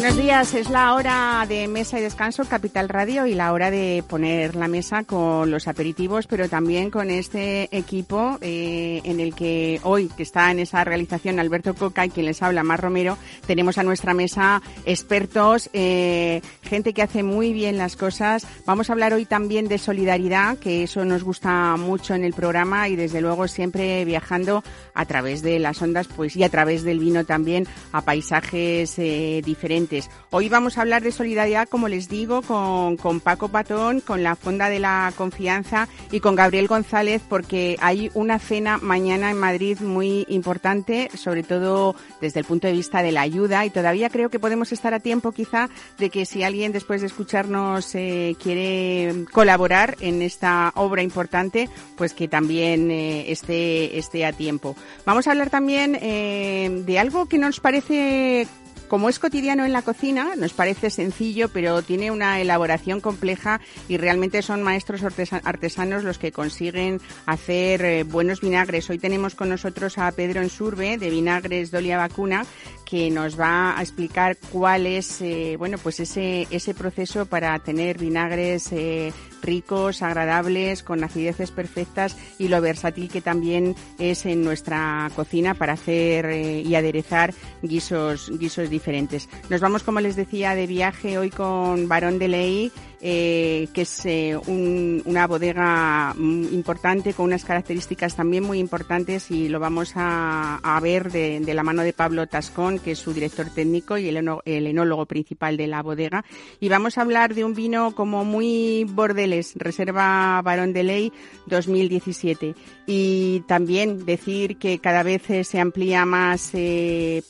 Buenos días, es la hora de mesa y descanso Capital Radio y la hora de poner la mesa con los aperitivos, pero también con este equipo eh, en el que hoy, que está en esa realización Alberto Coca y quien les habla, Mar Romero, tenemos a nuestra mesa expertos, eh, gente que hace muy bien las cosas. Vamos a hablar hoy también de solidaridad, que eso nos gusta mucho en el programa y desde luego siempre viajando a través de las ondas pues y a través del vino también a paisajes eh, diferentes Hoy vamos a hablar de solidaridad, como les digo, con, con Paco Patón, con la Fonda de la Confianza y con Gabriel González, porque hay una cena mañana en Madrid muy importante, sobre todo desde el punto de vista de la ayuda, y todavía creo que podemos estar a tiempo quizá de que si alguien después de escucharnos eh, quiere colaborar en esta obra importante, pues que también eh, esté, esté a tiempo. Vamos a hablar también eh, de algo que nos parece como es cotidiano en la cocina, nos parece sencillo, pero tiene una elaboración compleja y realmente son maestros artesanos los que consiguen hacer eh, buenos vinagres. Hoy tenemos con nosotros a Pedro Ensurbe de Vinagres Dolia Vacuna, que nos va a explicar cuál es, eh, bueno, pues ese, ese proceso para tener vinagres eh, ricos, agradables, con acideces perfectas y lo versátil que también es en nuestra cocina para hacer eh, y aderezar guisos, guisos diferentes. Nos vamos, como les decía, de viaje hoy con Barón de Ley eh, que es eh, una bodega mm, importante con unas características también muy importantes y lo vamos a, ver de, la mano de Pablo Tascón, que es su director técnico y el, el, enólogo principal de la bodega. Y vamos a hablar de un vino como muy bordeles, Reserva Barón de Ley 2017. Y también decir que cada vez eh, se amplía más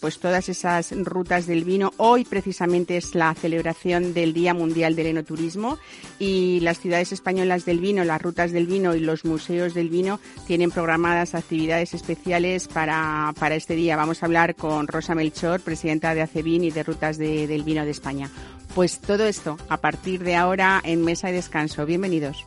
pues todas esas rutas del vino. Hoy precisamente es la celebración del Día Mundial del Enoturismo y las ciudades españolas del vino, las rutas del vino y los museos del vino tienen programadas actividades especiales para, para este día. Vamos a hablar con Rosa Melchor, presidenta de ACEVIN y de Rutas del Vino de España. Pues todo esto a partir de ahora en Mesa y Descanso. Bienvenidos.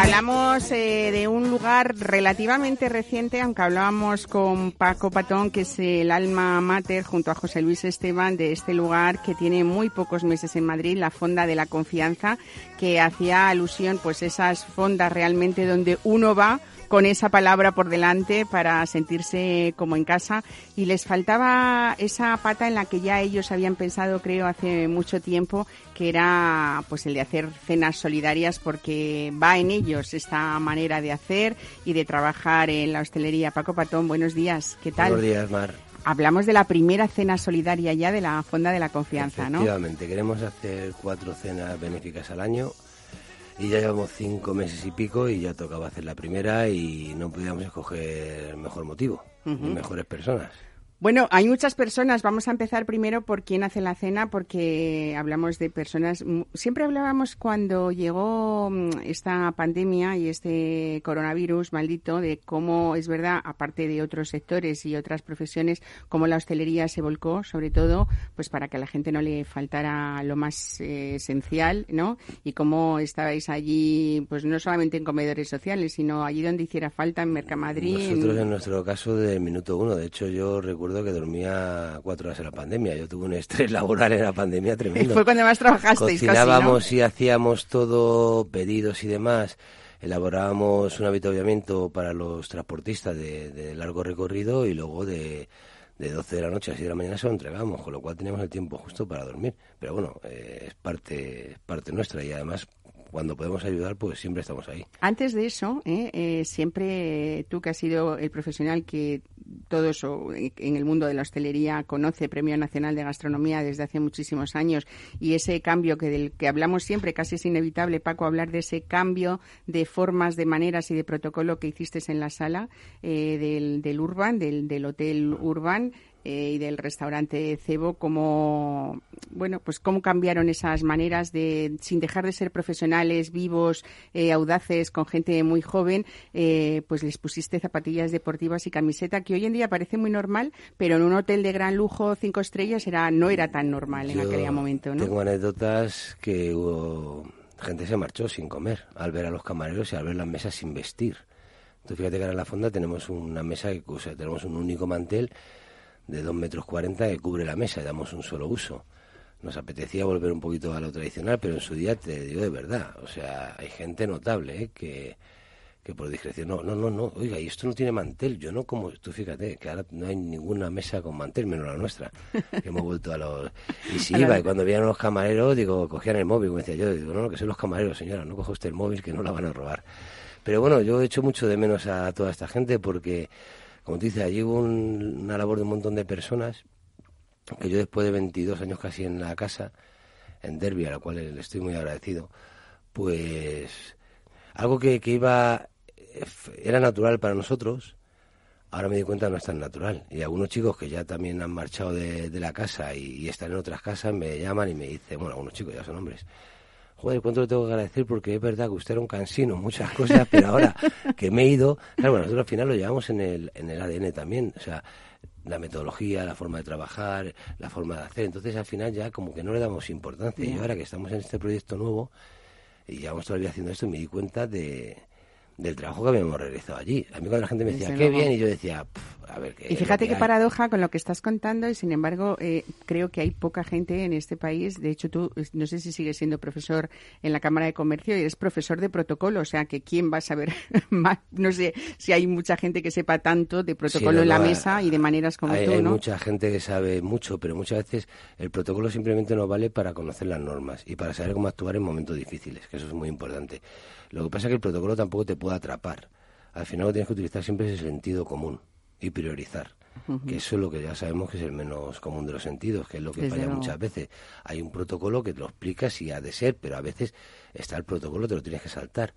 Hablamos eh, de un lugar relativamente reciente, aunque hablábamos con Paco Patón, que es el alma mater, junto a José Luis Esteban, de este lugar que tiene muy pocos meses en Madrid, la Fonda de la Confianza, que hacía alusión, pues esas fondas realmente donde uno va con esa palabra por delante para sentirse como en casa y les faltaba esa pata en la que ya ellos habían pensado, creo, hace mucho tiempo, que era pues el de hacer cenas solidarias porque va en ellos esta manera de hacer y de trabajar en la hostelería. Paco Patón, buenos días, ¿qué tal? Buenos días, Mar. Hablamos de la primera cena solidaria ya de la Fonda de la Confianza, ¿no? Efectivamente, queremos hacer cuatro cenas benéficas al año y ya llevamos cinco meses y pico y ya tocaba hacer la primera y no podíamos escoger mejor motivo, mejores personas. Bueno, hay muchas personas. Vamos a empezar primero por quién hace la cena, porque hablamos de personas. Siempre hablábamos cuando llegó mm, esta pandemia y este coronavirus maldito de cómo es verdad, aparte de otros sectores y otras profesiones, cómo la hostelería se volcó, sobre todo, pues para que a la gente no le faltara lo más eh, esencial, ¿no? Y cómo estabais allí, pues no solamente en comedores sociales, sino allí donde hiciera falta, en Mercamadrid. Nosotros, en, nuestro caso, de minuto uno. De hecho, yo recuerdo que dormía cuatro horas en la pandemia. Yo tuve un estrés laboral en la pandemia tremendo. Fue cuando más trabajasteis Cocinábamos y hacíamos todo, pedidos y demás. Elaborábamos un avituallamiento para los transportistas de, largo recorrido y luego de, de 12 de la noche a 6 de la mañana se lo entregamos, con lo cual teníamos el tiempo justo para dormir. Pero bueno, eh, es parte, es parte nuestra y además cuando podemos ayudar, pues siempre estamos ahí. Antes de eso, ¿eh? Eh, siempre tú que has sido el profesional que todos en el mundo de la hostelería conoce Premio Nacional de Gastronomía desde hace muchísimos años y ese cambio que del que hablamos siempre, casi es inevitable, Paco, hablar de ese cambio de formas, de maneras y de protocolo que hiciste en la sala eh, del, del Urban, del, del Hotel Urban, eh, y del restaurante Cebo, cómo, bueno, pues cómo cambiaron esas maneras de, sin dejar de ser profesionales, vivos, eh, audaces, con gente muy joven, eh, pues les pusiste zapatillas deportivas y camiseta, que hoy en día parece muy normal, pero en un hotel de gran lujo, cinco estrellas, era no era tan normal en aquel momento, ¿no? Tengo anécdotas que hubo gente se marchó sin comer al ver a los camareros y al ver las mesas sin vestir. Entonces fíjate que ahora en la fonda tenemos una mesa que o sea, tenemos un único mantel de 2 metros 40 que cubre la mesa y damos un solo uso. Nos apetecía volver un poquito a lo tradicional, pero en su día te digo de verdad, o sea, hay gente notable ¿eh? que, que por discreción, no, no, no, no, oiga, y esto no tiene mantel, yo no como, tú fíjate, que ahora no hay ninguna mesa con mantel, menos la nuestra, que hemos vuelto a los... Y si iba, y cuando veían los camareros, digo, cogían el móvil, como decía yo, digo, no, no, que son los camareros, señora, no coja usted el móvil, que no la van a robar. Pero bueno, yo he hecho mucho de menos a toda esta gente porque como te dices, allí hubo una labor de un montón de personas que yo después de 22 años casi en la casa, en Derby, a la cual le estoy muy agradecido, pues algo que, iba, era natural para nosotros, ahora me di cuenta no es tan natural. Y algunos chicos que ya también han marchado de, la casa y, y, están en otras casas me llaman y me dicen, bueno, algunos chicos ya son hombres, joder, cuánto le tengo que agradecer porque es verdad que usted era un cansino, muchas cosas, pero ahora que me he ido, claro, bueno, nosotros al final lo llevamos en el, en el ADN también, o sea, la metodología, la forma de trabajar, la forma de hacer, entonces al final ya como que no le damos importancia. Y ahora que estamos en este proyecto nuevo y llevamos todavía haciendo esto, me di cuenta de, del trabajo que habíamos realizado allí. A mí cuando la gente me decía, qué bien, y yo decía, a ver qué. Y fíjate qué paradoja con lo que estás contando, y sin embargo, eh, creo que hay poca gente en este país. De hecho, tú, no sé si sigues siendo profesor en la Cámara de Comercio y eres profesor de protocolo, o sea, que quién va a saber más. No sé si hay mucha gente que sepa tanto de protocolo en la mesa y de maneras como hay, tú, Hay mucha gente que sabe mucho, pero muchas veces el protocolo simplemente no vale para conocer las normas y para saber cómo actuar en momentos difíciles, que eso es muy importante. Lo que pasa es que el protocolo tampoco te puede atrapar. Al final lo que tienes que utilizar siempre es el sentido común y priorizar. Que eso es lo que ya sabemos que es el menos común de los sentidos, que es lo que falla muchas veces. Hay un protocolo que te lo explica si ha de ser, pero a veces está el protocolo, te lo tienes que saltar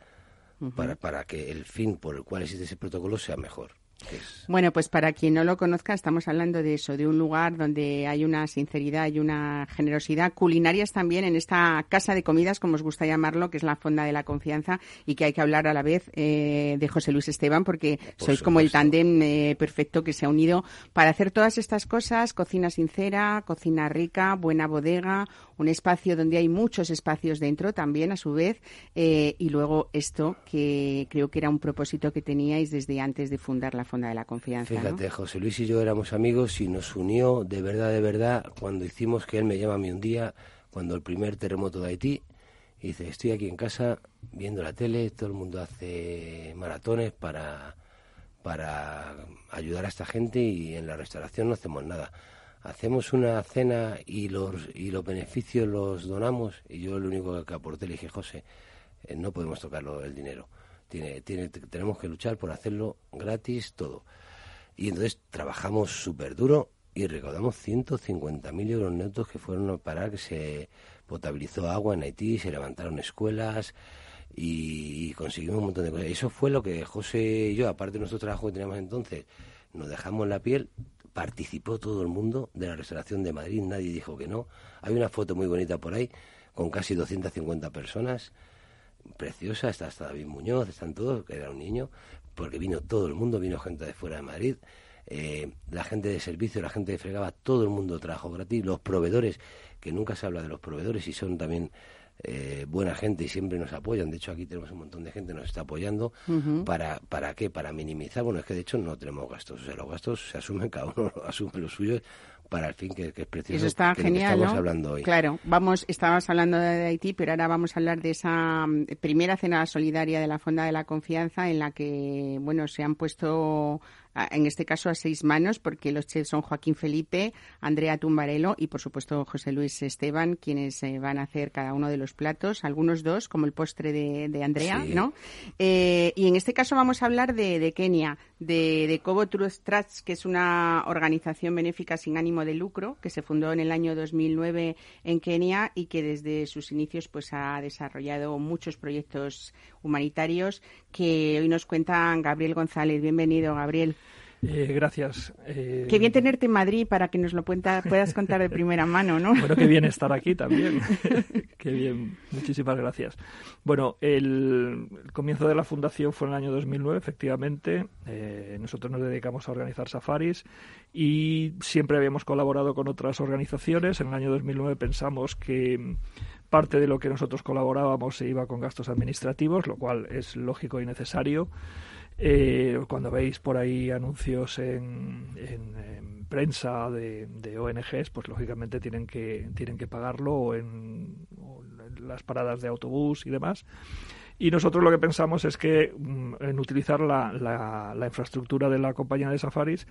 para, para que el fin por el cual existe ese protocolo sea mejor. Bueno, pues para quien no lo conozca, estamos hablando de eso, de un lugar donde hay una sinceridad y una generosidad culinarias también en esta casa de comidas, como os gusta llamarlo, que es la Fonda de la Confianza y que hay que hablar a la vez eh, de José Luis Esteban porque sois como el tándem eh, perfecto que se ha unido para hacer todas estas cosas, cocina sincera, cocina rica, buena bodega, un espacio donde hay muchos espacios dentro también a su vez eh, y luego esto que creo que era un propósito que teníais desde antes de fundar la Fonda de la Confianza. Fíjate, José Luis y yo éramos amigos y nos unió de verdad, de verdad, cuando hicimos que él me llama a mí un día, cuando el primer terremoto de Haití, y dice, estoy aquí en casa viendo la tele, todo el mundo hace maratones para, para ayudar a esta gente y en la restauración no hacemos nada hacemos una cena y los, y los beneficios los donamos y yo lo único que aporté le dije, José, eh, no podemos tocarlo el dinero. Tiene, tiene, tenemos que luchar por hacerlo gratis todo. Y entonces trabajamos súper duro y recaudamos 150.000 euros netos que fueron a parar, que se potabilizó agua en Haití, se levantaron escuelas y, y conseguimos un montón de cosas. Eso fue lo que José y yo, aparte de nuestro trabajo que teníamos entonces, nos dejamos la piel, participó todo el mundo de la restauración de Madrid, nadie dijo que no. Hay una foto muy bonita por ahí, con casi 250 personas, preciosa, está hasta David Muñoz, están todos, que era un niño, porque vino todo el mundo, vino gente de fuera de Madrid, eh, la gente de servicio, la gente de fregaba, todo el mundo trajo gratis, los proveedores, que nunca se habla de los proveedores y son también eh, buena gente y siempre nos apoyan. De hecho, aquí tenemos un montón de gente que nos está apoyando. ¿Para, ¿Para qué? Para minimizar. Bueno, es que de hecho no tenemos gastos. O sea, los gastos se asumen, cada uno asume los suyos para el fin que, es precioso. Eso está genial, estamos hablando hoy. Claro, vamos, estábamos hablando de Haití, pero ahora vamos a hablar de esa mm, primera cena solidaria de la Fonda de la Confianza en la que, bueno, se han puesto en este caso a seis manos, porque los chefs son Joaquín Felipe, Andrea Tumbarelo y, por supuesto, José Luis Esteban, quienes eh, van a hacer cada uno de los platos, algunos dos, como el postre de, Andrea, ¿no? Eh, y en este caso vamos a hablar de, Kenia, de, de Kobo Trust Trust, que es una organización benéfica sin ánimo de lucro, que se fundó en el año 2009 en Kenia y que desde sus inicios pues ha desarrollado muchos proyectos humanitarios que hoy nos cuentan Gabriel González. Bienvenido, Gabriel. Eh, gracias. Eh, qué bien tenerte en Madrid para que nos lo puedas contar de primera mano, ¿no? Bueno, qué bien estar aquí también. qué bien. Muchísimas gracias. Bueno, el, comienzo de la fundación fue en el año 2009, efectivamente. Eh, nosotros nos dedicamos a organizar safaris y siempre habíamos colaborado con otras organizaciones. En el año 2009 pensamos que parte de lo que nosotros colaborábamos se iba con gastos administrativos, lo cual es lógico y necesario. Eh, cuando veis por ahí anuncios en, prensa de, ONGs, pues lógicamente tienen que, tienen que pagarlo o en, las paradas de autobús y demás. Y nosotros lo que pensamos es que mm, en utilizar la, la, infraestructura de la compañía de safaris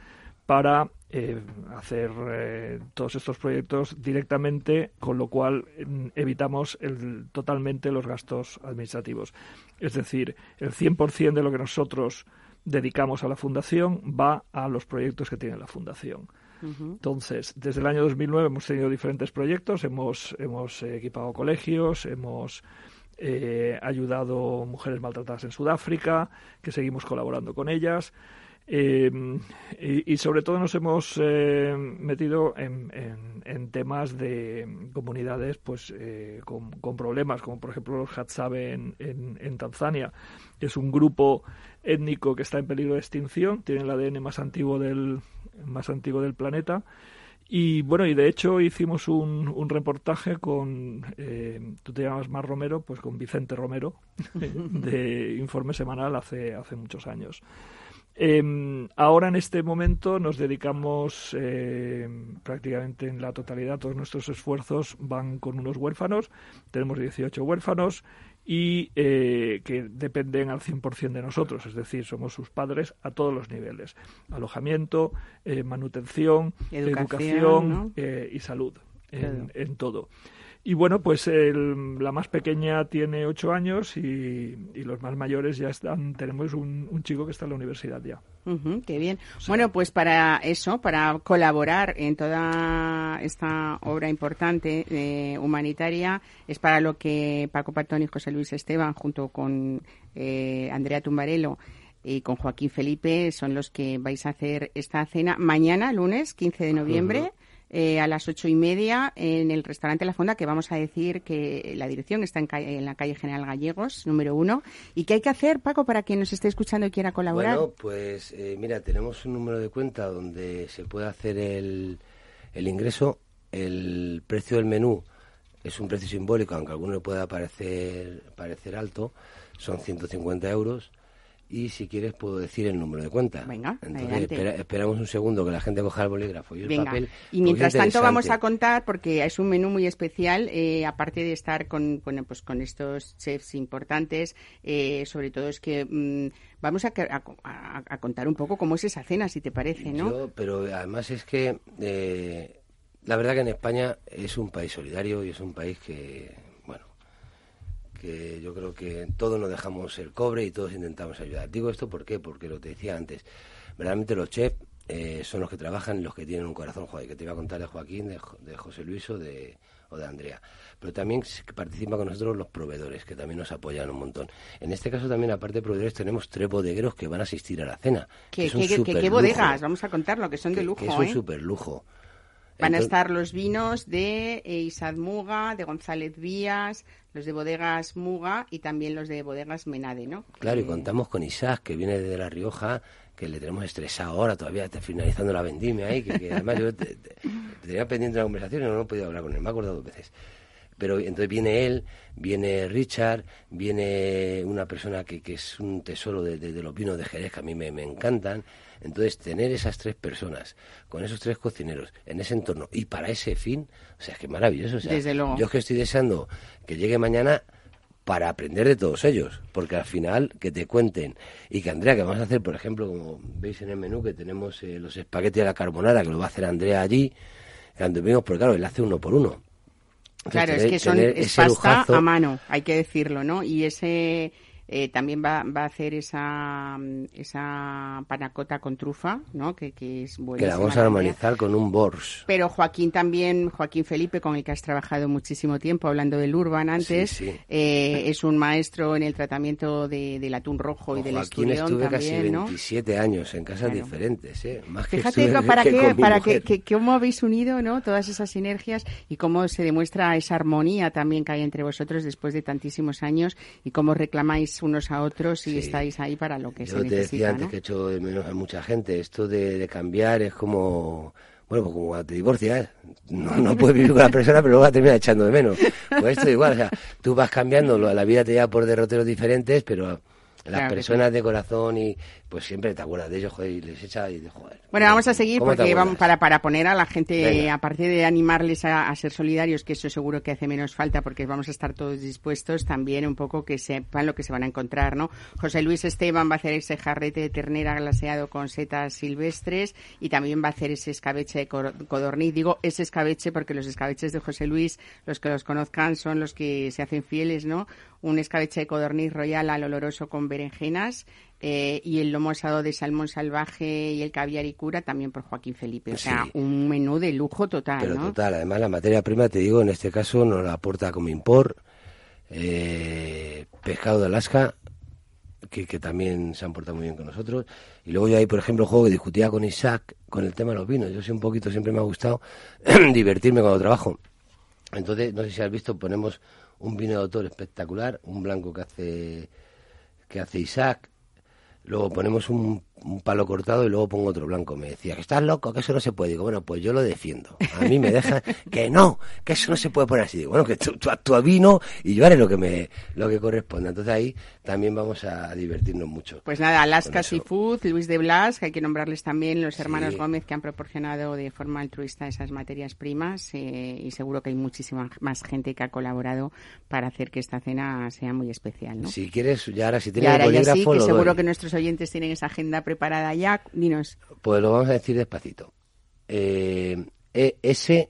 para eh, hacer eh, todos estos proyectos directamente, con lo cual mm, evitamos el, totalmente los gastos administrativos. Es decir, el 100% de lo que nosotros dedicamos a la fundación va a los proyectos que tiene la fundación. Entonces, desde el año 2009 hemos tenido diferentes proyectos, hemos, hemos equipado colegios, hemos eh, ayudado mujeres maltratadas en Sudáfrica, que seguimos colaborando con ellas. Em, y, sobre todo nos hemos eh, metido en, temas de comunidades pues eh, con, problemas, como por ejemplo los Hadzabe en, en, Tanzania, es un grupo étnico que está en peligro de extinción, tiene el ADN más antiguo del, más antiguo del planeta. Y bueno, y de hecho hicimos un, un reportaje con, eh, tú te llamas Mar Romero, pues con Vicente Romero, de Informe Semanal hace, hace muchos años. Eh, ahora en este momento nos dedicamos eh, prácticamente en la totalidad, todos nuestros esfuerzos van con unos huérfanos, tenemos 18 huérfanos y eh, que dependen al 100% de nosotros, es decir, somos sus padres a todos los niveles, alojamiento, eh, manutención, educación, eh, y salud, en todo. Y bueno, pues la más pequeña tiene ocho años y, los más mayores ya están. Tenemos un, chico que está en la universidad ya. qué bien. bueno, pues para eso, para colaborar en toda esta obra importante eh, humanitaria, es para lo que Paco Patón y José Luis Esteban, junto con eh, Andrea Tumbarelo, y con Joaquín Felipe son los que vais a hacer esta cena mañana, lunes 15 de noviembre. Eh, a las ocho y media en el restaurante La Fonda, que vamos a decir que la dirección está en, la calle General Gallegos, número uno. ¿Y qué hay que hacer, Paco, para quien nos esté escuchando y quiera colaborar? Bueno, pues eh, mira, tenemos un número de cuenta donde se puede hacer el, el ingreso. El precio del menú es un precio simbólico, aunque a alguno le pueda parecer, parecer alto, son 150 euros y si quieres puedo decir el número de cuenta. Venga, Entonces, esperamos un segundo que la gente coja el bolígrafo y el papel. Y mientras tanto vamos a contar, porque es un menú muy especial, eh, aparte de estar con, pues con estos chefs importantes, eh, sobre todo es que mm, vamos a, a, contar un poco cómo es esa cena, si te parece, ¿no? pero además es que eh, la verdad que en España es un país solidario y es un país que que yo creo que todos nos dejamos el cobre y todos intentamos ayudar. Digo esto ¿por qué? porque lo te decía antes, verdaderamente los chefs eh, son los que trabajan y los que tienen un corazón, joder, que te iba a contar de Joaquín, de, José Luis o de, o de Andrea. Pero también participan con nosotros los proveedores, que también nos apoyan un montón. En este caso también, aparte de proveedores, tenemos tres bodegueros que van a asistir a la cena. ¿Qué, qué, bodegas? Vamos a contarlo, que son de lujo. Que es un ¿eh? super lujo. Van a estar los vinos de eh, Isad Muga, de González Vías, los de bodegas Muga y también los de bodegas Menade, ¿no? Claro, y contamos con Isaac, que viene de La Rioja, que le tenemos estresado ahora todavía, está finalizando la vendimia ahí, que, además yo tenía pendiente la conversación y no, he podido hablar con él, me he acordado dos veces. Pero entonces viene él, viene Richard, viene una persona que, que es un tesoro de, los vinos de Jerez, que a mí me, me encantan. Entonces, tener esas tres personas, con esos tres cocineros, en ese entorno y para ese fin, o sea, es que maravilloso. O sea, Desde luego. Yo es que estoy deseando que llegue mañana para aprender de todos ellos, porque al final que te cuenten y que Andrea, que vamos a hacer, por ejemplo, como veis en el menú, que tenemos eh, los espaguetis de la carbonara, que lo va a hacer Andrea allí, cuando vimos, porque claro, él hace uno por uno. Claro, es que son, es pasta a mano, hay que decirlo, ¿no? Y ese eh, también va, va, a hacer esa, esa panacota con trufa, ¿no? Que, que es buena. Que la vamos a normalizar con un bors. Pero Joaquín también, Joaquín Felipe, con el que has trabajado muchísimo tiempo, hablando del Urban antes, Eh, es un maestro en el tratamiento de, del atún rojo y del Joaquín estuve casi 27 años en casas diferentes, ¿eh? Más Fíjate que para, qué, para que, cómo habéis unido, ¿no? Todas esas sinergias y cómo se demuestra esa armonía también que hay entre vosotros después de tantísimos años y cómo reclamáis unos a otros y estáis ahí para lo que Yo se te decía antes que he hecho de menos a mucha gente. Esto de, cambiar es como bueno, pues como cuando te divorcias, no, no puedes vivir con la persona, pero luego a terminar echando de menos. Pues esto igual, o sea, tú vas cambiando, la vida te lleva por derroteros diferentes, pero las personas de corazón y pues siempre te acuerdas de ellos, joder, y les echa y de joder. Bueno, vamos a seguir porque vamos para, para poner a la gente, aparte de animarles a, ser solidarios, que eso seguro que hace menos falta porque vamos a estar todos dispuestos, también un poco que sepan lo que se van a encontrar, ¿no? José Luis Esteban va a hacer ese jarrete de ternera glaseado con setas silvestres y también va a hacer ese escabeche de codorniz. Digo ese escabeche porque los escabeches de José Luis, los que los conozcan, son los que se hacen fieles, ¿no? Un escabeche de codorniz royal al oloroso con berenjenas eh, y el lomo asado de salmón salvaje y el caviar y cura también por Joaquín Felipe. O sea, un menú de lujo total, Pero total, además la materia prima, te digo, en este caso nos la aporta como import, eh, pescado de Alaska, que, también se han portado muy bien con nosotros. Y luego yo ahí, por ejemplo, juego que discutía con Isaac con el tema de los vinos. Yo soy un poquito, siempre me ha gustado divertirme cuando trabajo. Entonces, no sé si has visto, ponemos un vino de autor espectacular, un blanco que hace que hace Isaac, luego ponemos un, palo cortado y luego pongo otro blanco. Me decía, que estás loco, que eso no se puede. Digo, bueno, pues yo lo defiendo. A mí me deja que no, que eso no se puede poner así. Digo, bueno, que tú, tú, vino y yo haré lo que me lo que corresponda. Entonces ahí también vamos a divertirnos mucho. Pues nada, Alaska Seafood, Luis de Blas, que hay que nombrarles también los hermanos Gómez que han proporcionado de forma altruista esas materias primas eh, y seguro que hay muchísima más gente que ha colaborado para hacer que esta cena sea muy especial, ¿no? Si quieres, ya ahora si tienes el bolígrafo, sí, que seguro que nuestros oyentes tienen esa agenda preparada ya. Dinos. Pues lo vamos a decir despacito. Eh, ES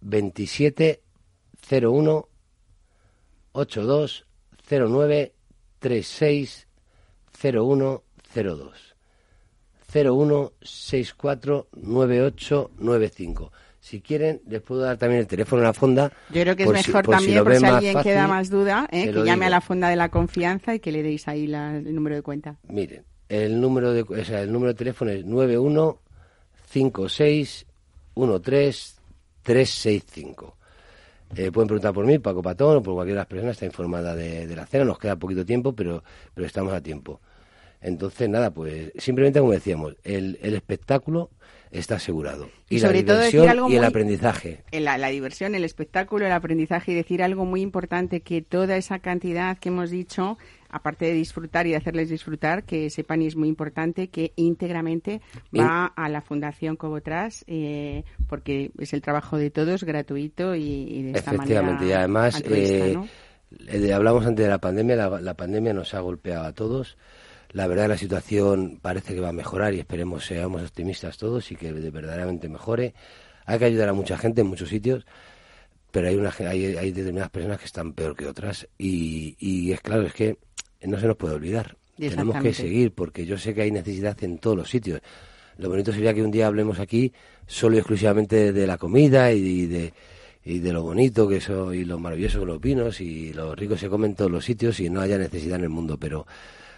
2701 8209 360102 01649895 si quieren, les puedo dar también el teléfono a la fonda. Yo creo que es mejor también, por si alguien queda más duda, ¿eh? que llame a la fonda de la confianza y que le deis ahí el número de cuenta. Miren, el número de, o sea, el número de teléfono es 915613365. Eh, pueden preguntar por mí, Paco Patón, o por cualquiera de las personas, está informada de, la cena. Nos queda poquito tiempo, pero, pero estamos a tiempo. Entonces, nada, pues simplemente como decíamos, el, el espectáculo está asegurado. Y, sobre la diversión y el aprendizaje. La, la, diversión, el espectáculo, el aprendizaje y decir algo muy importante, que toda esa cantidad que hemos dicho, aparte de disfrutar y de hacerles disfrutar, que sepan y es muy importante que íntegramente va a la Fundación Cobotras, eh, porque es el trabajo de todos, gratuito y, de esta Efectivamente, y además, eh, eh, hablamos antes de la pandemia, la, la pandemia nos ha golpeado a todos la verdad la situación parece que va a mejorar y esperemos seamos optimistas todos y que verdaderamente mejore. Hay que ayudar a mucha gente en muchos sitios, pero hay, una, hay, hay determinadas personas que están peor que otras y, y es claro, es que no se nos puede olvidar. Tenemos que seguir porque yo sé que hay necesidad en todos los sitios. Lo bonito sería que un día hablemos aquí solo y exclusivamente de la comida y de, y de lo bonito que eso y lo maravilloso que los vinos y lo ricos se comen en todos los sitios y no haya necesidad en el mundo, pero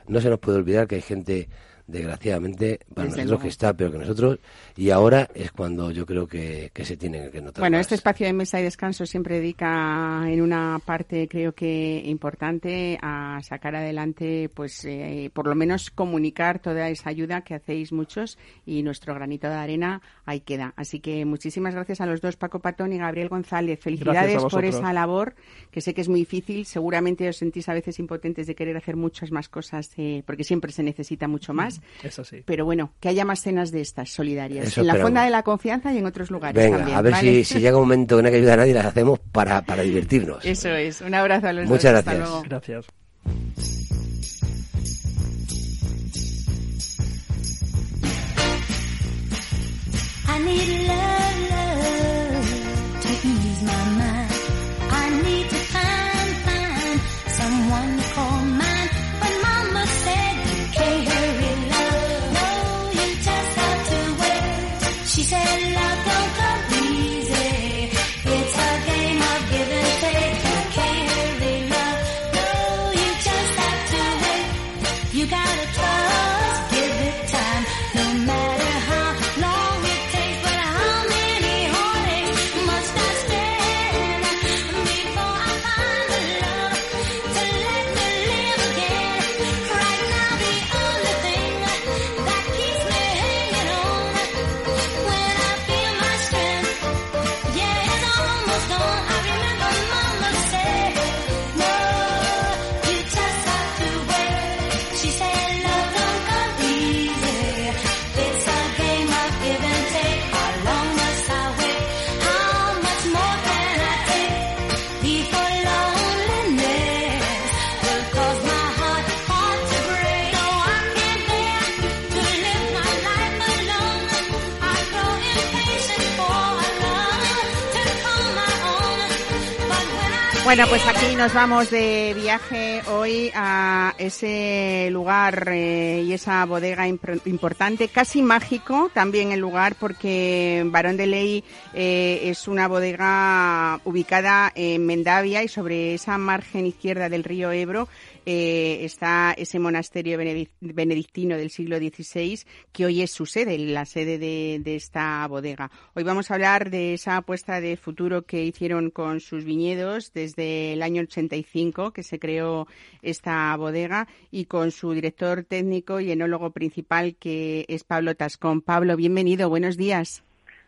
no se nos puede olvidar que hay gente desgraciadamente para nosotros que está peor que nosotros y ahora es cuando yo creo que, se tiene que notar. Bueno, este espacio de mesa y descanso siempre dedica en una parte creo que importante a sacar adelante pues eh, por lo menos comunicar toda esa ayuda que hacéis muchos y nuestro granito de arena ahí queda. Así que muchísimas gracias a los dos, Paco Patón y Gabriel González. Felicidades por esa labor que sé que es muy difícil. Seguramente os sentís a veces impotentes de querer hacer muchas más cosas eh, porque siempre se necesita mucho más más. Pero bueno, que haya más cenas de estas solidarias. en la Fonda de la Confianza y en otros lugares Venga, a ver si, si, llega un momento que no hay que ayudar a nadie, las hacemos para, para divertirnos. Eso es. Un abrazo a los Muchas dos. gracias. Hasta luego. Gracias. I need love, love Bueno, pues aquí nos vamos de viaje hoy a ese lugar eh, y esa bodega importante, casi mágico también el lugar porque Barón de Ley eh, es una bodega ubicada en Mendavia y sobre esa margen izquierda del río Ebro eh, está ese monasterio benedic- benedictino del siglo XVI que hoy es su sede, la sede de, de esta bodega. Hoy vamos a hablar de esa apuesta de futuro que hicieron con sus viñedos desde el año 85 que se creó esta bodega y con su director técnico y enólogo principal que es Pablo Tascón. Pablo, bienvenido, buenos días.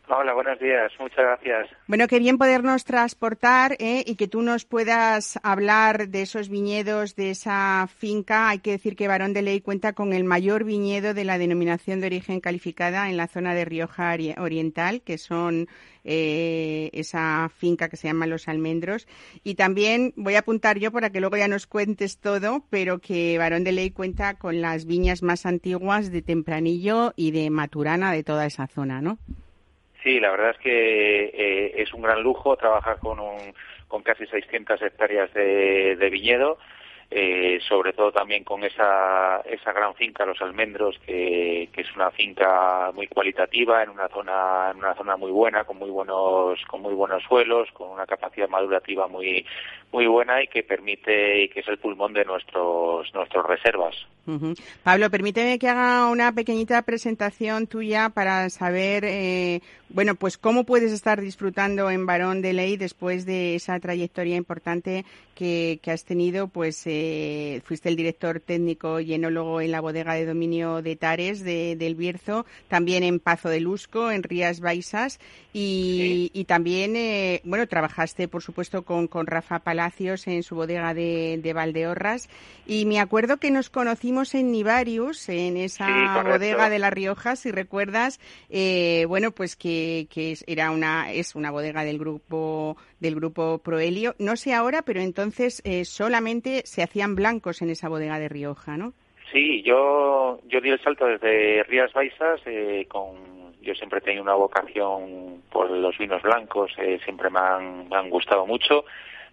Hola, buenos días. Muchas gracias. Bueno, qué bien podernos transportar ¿eh? y que tú nos puedas hablar de esos viñedos, de esa finca. Hay que decir que Barón de Ley cuenta con el mayor viñedo de la denominación de origen calificada en la zona de Rioja Ori- Oriental, que son eh, esa finca que se llama Los Almendros. Y también voy a apuntar yo para que luego ya nos cuentes todo, pero que Barón de Ley cuenta con las viñas más antiguas de Tempranillo y de Maturana de toda esa zona, ¿no? Sí, la verdad es que eh, es un gran lujo trabajar con, un, con casi 600 hectáreas de, de viñedo, eh, sobre todo también con esa, esa gran finca Los Almendros, que, que es una finca muy cualitativa en una zona en una zona muy buena, con muy buenos con muy buenos suelos, con una capacidad madurativa muy muy buena y que permite y que es el pulmón de nuestros nuestros reservas. Pablo, permíteme que haga una pequeñita presentación tuya para saber, eh, bueno, pues cómo puedes estar disfrutando en Barón de Ley después de esa trayectoria importante que, que has tenido. Pues eh, fuiste el director técnico y enólogo en la bodega de dominio de Tares de, del Bierzo, también en Pazo de Lusco, en Rías Baixas y, y también, eh, bueno, trabajaste, por supuesto, con, con Rafa Palacios en su bodega de, de Valdeorras. Y me acuerdo que nos conocimos en Nivarius, en esa Sí, bodega de La Rioja, si recuerdas, eh, bueno, pues que, que es- era una, es una bodega del grupo, del grupo Proelio. No sé ahora, pero entonces eh, solamente se hacían blancos en esa bodega de Rioja, ¿no? Sí, yo, yo di el salto desde Rías Baixas, eh, con, yo siempre he tenido una vocación por los vinos blancos, eh, siempre me han, me han gustado mucho,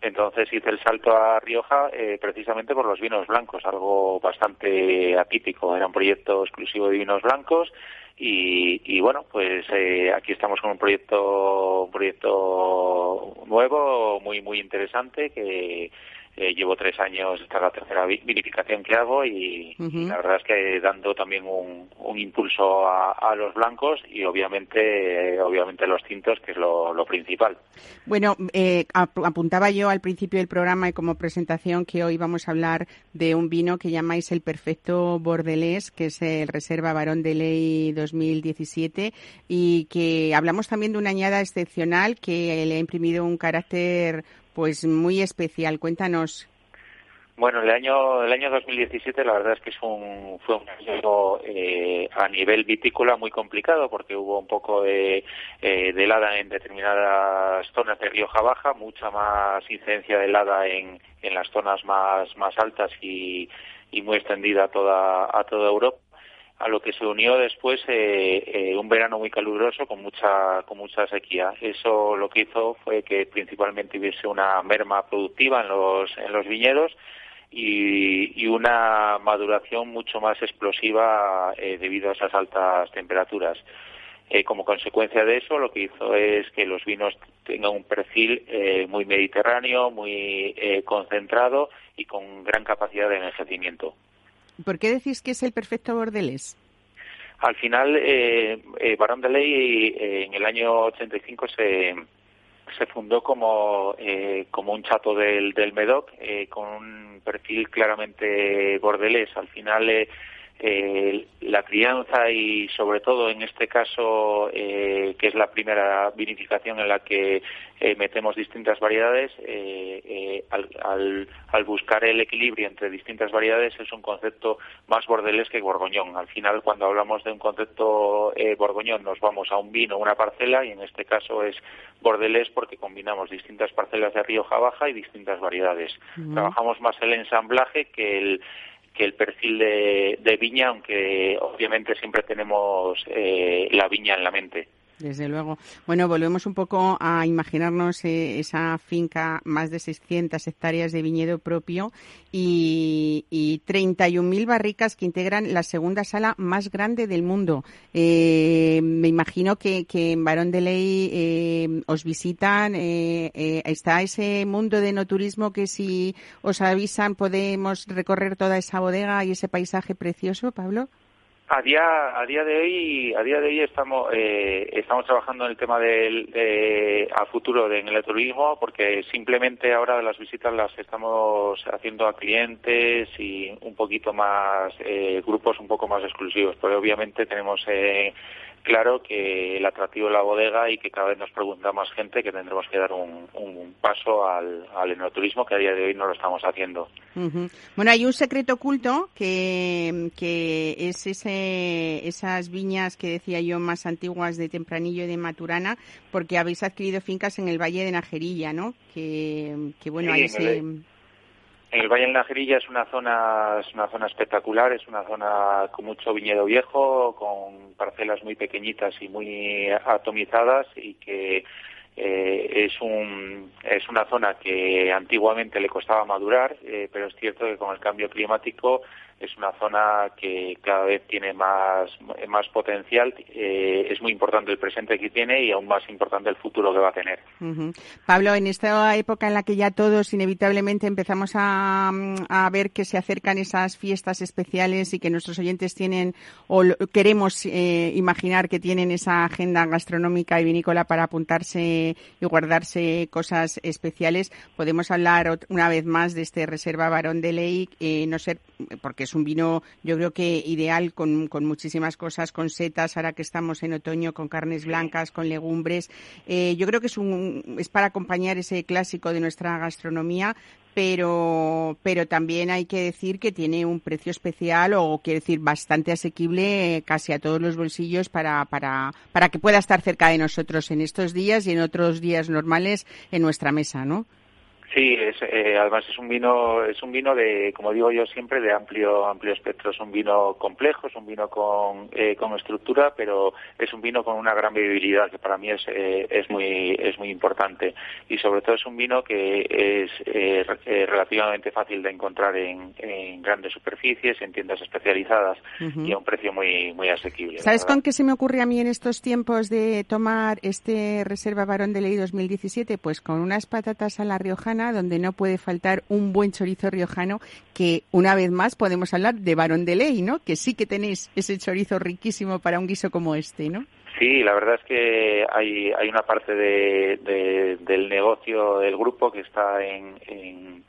entonces hice el salto a Rioja eh, precisamente por los vinos blancos, algo bastante atípico, era un proyecto exclusivo de vinos blancos y, y bueno, pues eh, aquí estamos con un proyecto, un proyecto nuevo, muy muy interesante que eh, llevo tres años, esta es la tercera vi- vinificación que hago y, la verdad es que dando también un, un impulso a, a los blancos y obviamente eh, obviamente los tintos, que es lo, lo principal. Bueno, eh, ap- apuntaba yo al principio del programa y como presentación que hoy vamos a hablar de un vino que llamáis el Perfecto Bordelés, que es el Reserva Barón de Ley 2017 y que hablamos también de una añada excepcional que le ha imprimido un carácter pues muy especial. Cuéntanos. Bueno, el año el año 2017 la verdad es que es un, fue un año eh, a nivel vitícola muy complicado porque hubo un poco de, eh, de helada en determinadas zonas de Rioja Baja, mucha más incidencia de helada en, en las zonas más, más altas y, y muy extendida a toda, a toda Europa a lo que se unió después eh, eh, un verano muy caluroso con mucha con mucha sequía. Eso lo que hizo fue que principalmente hubiese una merma productiva en los en los viñedos y, una maduración mucho más explosiva eh, debido a esas altas temperaturas. Eh, como consecuencia de eso, lo que hizo es que los vinos tengan un perfil eh, muy mediterráneo, muy concentrado y con gran capacidad de envejecimiento. ¿Por qué decís que es el perfecto bordelés? Al final, eh, eh, Barón de Ley eh, en el año 85 se, se fundó como, eh, como un chato del, del Medoc eh, con un perfil claramente bordelés. Al final, eh, la crianza y sobre todo en este caso eh, que es la primera vinificación en la que eh, metemos distintas variedades eh, eh, al, al, al, buscar el equilibrio entre distintas variedades es un concepto más bordelés que borgoñón al final cuando hablamos de un concepto eh, borgoñón nos vamos a un vino una parcela y en este caso es bordelés porque combinamos distintas parcelas de Rioja Baja y distintas variedades uh -huh. trabajamos más el ensamblaje que el que el perfil de, de viña, aunque obviamente siempre tenemos eh, la viña en la mente. Desde luego. Bueno, volvemos un poco a imaginarnos eh, esa finca, más de 600 hectáreas de viñedo propio y, y 31.000 barricas que integran la segunda sala más grande del mundo. Eh, me imagino que, que, en Barón de Ley eh, os visitan. eh, ¿Está ese mundo de no turismo que si os avisan podemos recorrer toda esa bodega y ese paisaje precioso, Pablo? A día, a día de hoy, a día de hoy estamos, eh, estamos trabajando en el tema del, de, a futuro de, en el turismo, porque simplemente ahora las visitas las estamos haciendo a clientes y un poquito más, eh, grupos un poco más exclusivos, pero obviamente tenemos eh, claro que el atractivo de la bodega y que cada vez nos pregunta más gente que tendremos que dar un, un paso al, al enoturismo que a día de hoy no lo estamos haciendo. Uh -huh. Bueno, hay un secreto oculto que, que es ese, esas viñas que decía yo más antiguas de Tempranillo y de Maturana, porque habéis adquirido fincas en el Valle de Najerilla, ¿no? Que, que bueno, sí, ahí se... El el Valle de Najerilla es una zona es una zona espectacular, es una zona con mucho viñedo viejo, con parcelas muy pequeñitas y muy atomizadas y que eh, es un es una zona que antiguamente le costaba madurar, eh, pero es cierto que con el cambio climático es una zona que cada vez tiene más, más potencial. Eh, es muy importante el presente que tiene y aún más importante el futuro que va a tener. Pablo, en esta época en la que ya todos inevitablemente empezamos a, a, ver que se acercan esas fiestas especiales y que nuestros oyentes tienen o queremos eh, imaginar que tienen esa agenda gastronómica y vinícola para apuntarse y guardarse cosas especiales, podemos hablar una vez más de este Reserva Barón de Ley, eh, no ser porque es un vino, yo creo que ideal con, con, muchísimas cosas, con setas, ahora que estamos en otoño, con carnes blancas, con legumbres. Eh, yo creo que es, un, es para acompañar ese clásico de nuestra gastronomía, pero, pero también hay que decir que tiene un precio especial o quiere decir bastante asequible eh, casi a todos los bolsillos para, para, para que pueda estar cerca de nosotros en estos días y en otros días normales en nuestra mesa, ¿no? Sí, es, eh, además es un vino, es un vino de, como digo yo siempre, de amplio, amplio espectro. Es un vino complejo, es un vino con, eh, con estructura, pero es un vino con una gran bebibilidad que para mí es, eh, es muy, es muy importante. Y sobre todo es un vino que es eh, relativamente fácil de encontrar en, en, grandes superficies, en tiendas especializadas uh -huh. y a un precio muy, muy asequible. ¿Sabes con qué se me ocurre a mí en estos tiempos de tomar este Reserva Barón de Ley 2017? Pues con unas patatas a la riojana donde no puede faltar un buen chorizo riojano, que una vez más podemos hablar de Barón de Ley, ¿no? Que sí que tenéis ese chorizo riquísimo para un guiso como este, ¿no? Sí, la verdad es que hay, hay una parte de, de, del negocio del grupo que está en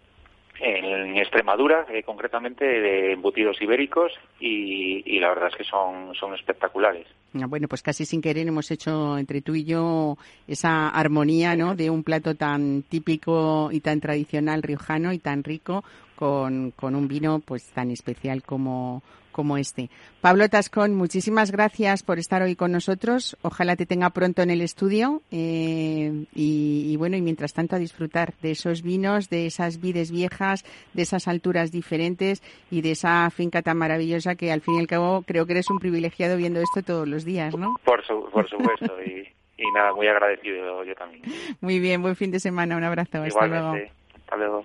en Extremadura, eh, concretamente de embutidos ibéricos, y, y la verdad es que son, espectaculares. Ah, Bueno, pues casi sin querer hemos hecho entre tú y yo esa armonía, ¿no? De un plato tan típico y tan tradicional riojano y tan rico con, con un vino pues tan especial como, como este. Pablo Tascón, muchísimas gracias por estar hoy con nosotros. Ojalá te tenga pronto en el estudio eh, y, y bueno, y mientras tanto a disfrutar de esos vinos, de esas vides viejas, de esas alturas diferentes y de esa finca tan maravillosa que al fin y al cabo creo que eres un privilegiado viendo esto todos los días, ¿no? Por, su- por supuesto, y, y nada, muy agradecido yo también. Muy bien, buen fin de semana, un abrazo, hasta luego. Igualmente, hasta luego.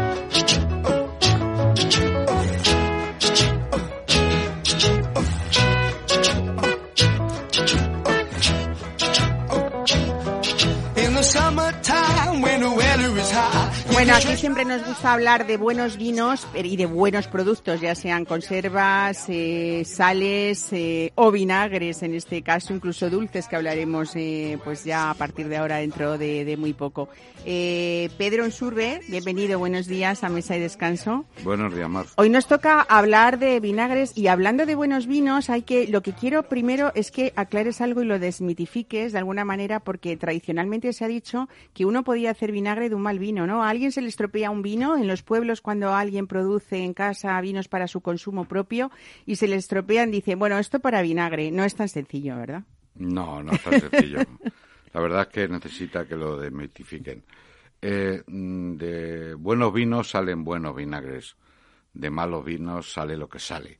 Bueno, aquí siempre nos gusta hablar de buenos vinos y de buenos productos, ya sean conservas, eh, sales eh, o vinagres, en este caso incluso dulces, que hablaremos eh, pues ya a partir de ahora dentro de, de muy poco. Eh, Pedro Ensurbe, bienvenido, buenos días a Mesa y Descanso. Buenos días, Mar. Hoy nos toca hablar de vinagres y hablando de buenos vinos, hay que lo que quiero primero es que aclares algo y lo desmitifiques de alguna manera porque tradicionalmente se ha dicho que uno podía hacer vinagre de un mal vino, ¿no? ¿A se le estropea un vino en los pueblos cuando alguien produce en casa vinos para su consumo propio y se le estropean, dicen, bueno, esto para vinagre, no es tan sencillo, ¿verdad? No, no es tan sencillo. La verdad es que necesita que lo desmitifiquen. Eh, mm, de buenos vinos salen buenos vinagres. De malos vinos sale lo que sale.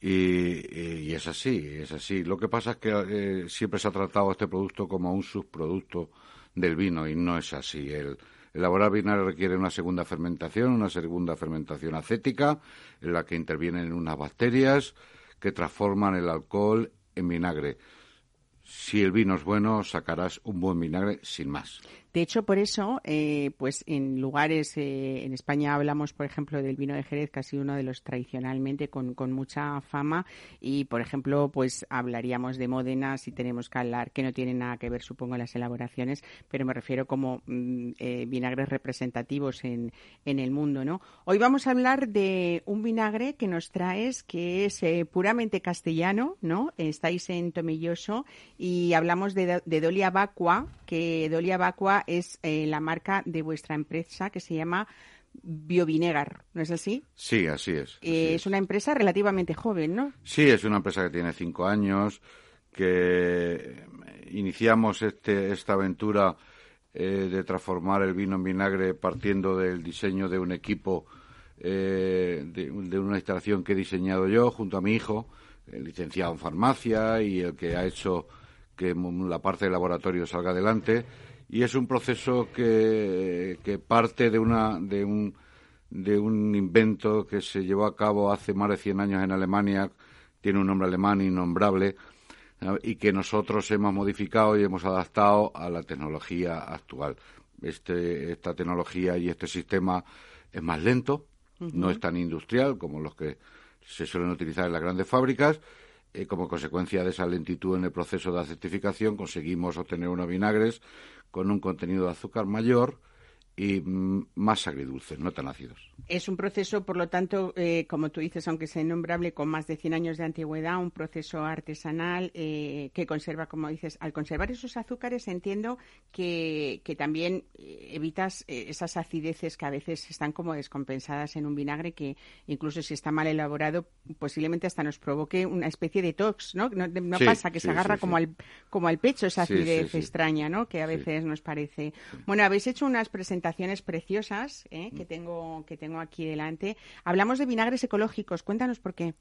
Y es así, es así. Lo que pasa es que eh, siempre se ha tratado este producto como un subproducto del vino y no es así. El, elaborar vinagre requiere una segunda fermentación, una segunda fermentación acética, en la que intervienen unas bacterias que transforman el alcohol en vinagre. Si el vino es bueno, sacarás un buen vinagre sin más. De hecho, por eso, eh, pues en lugares, eh, en España hablamos, por ejemplo, del vino de Jerez, que ha sido uno de los tradicionalmente con, mucha fama, y, por ejemplo, pues hablaríamos de Módena si tenemos que hablar, que no tiene nada que ver, supongo, las elaboraciones, pero me refiero como mm, eh, vinagres representativos en, el mundo, ¿no? Hoy vamos a hablar de un vinagre que nos traes, que es puramente castellano, ¿no? Estáis en Tomelloso y hablamos de, de Dolia Vacua, que Dolia Vacua es eh, la marca de vuestra empresa que se llama Biovinegar, ¿no es así? Sí, así es. Eh, así es una empresa relativamente joven, ¿no? Sí, es una empresa que tiene cinco años, que iniciamos este, esta aventura eh, de transformar el vino en vinagre partiendo del diseño de un equipo, eh, de, de una instalación que he diseñado yo junto a mi hijo, el licenciado en farmacia y el que ha hecho que la parte del laboratorio salga adelante. Y es un proceso que, que parte de, una, de, un, de un invento que se llevó a cabo hace más de 100 años en Alemania, tiene un nombre alemán innombrable, ¿no? y que nosotros hemos modificado y hemos adaptado a la tecnología actual. Este, esta tecnología y este sistema es más lento, no es tan industrial como los que se suelen utilizar en las grandes fábricas. Eh, como consecuencia de esa lentitud en el proceso de acertificación, conseguimos obtener unos vinagres con un contenido de azúcar mayor y mm, más agridulces, no tan ácidos. Es un proceso, por lo tanto, eh, como tú dices, aunque sea innombrable, con más de 100 años de antigüedad, un proceso artesanal eh, que conserva, como dices, al conservar esos azúcares entiendo que, que también eh, evitas eh, esas acideces que a veces están como descompensadas en un vinagre que incluso si está mal elaborado posiblemente hasta nos provoque una especie de tox, ¿no? No, no Sí, pasa que sí, se agarra sí, como. Al, como al pecho esa acidez extraña, ¿no? Que a veces nos parece. Bueno, habéis hecho unas presentaciones preciosas ¿eh? que tengo que tengo aquí delante. Hablamos de vinagres ecológicos. Cuéntanos por qué.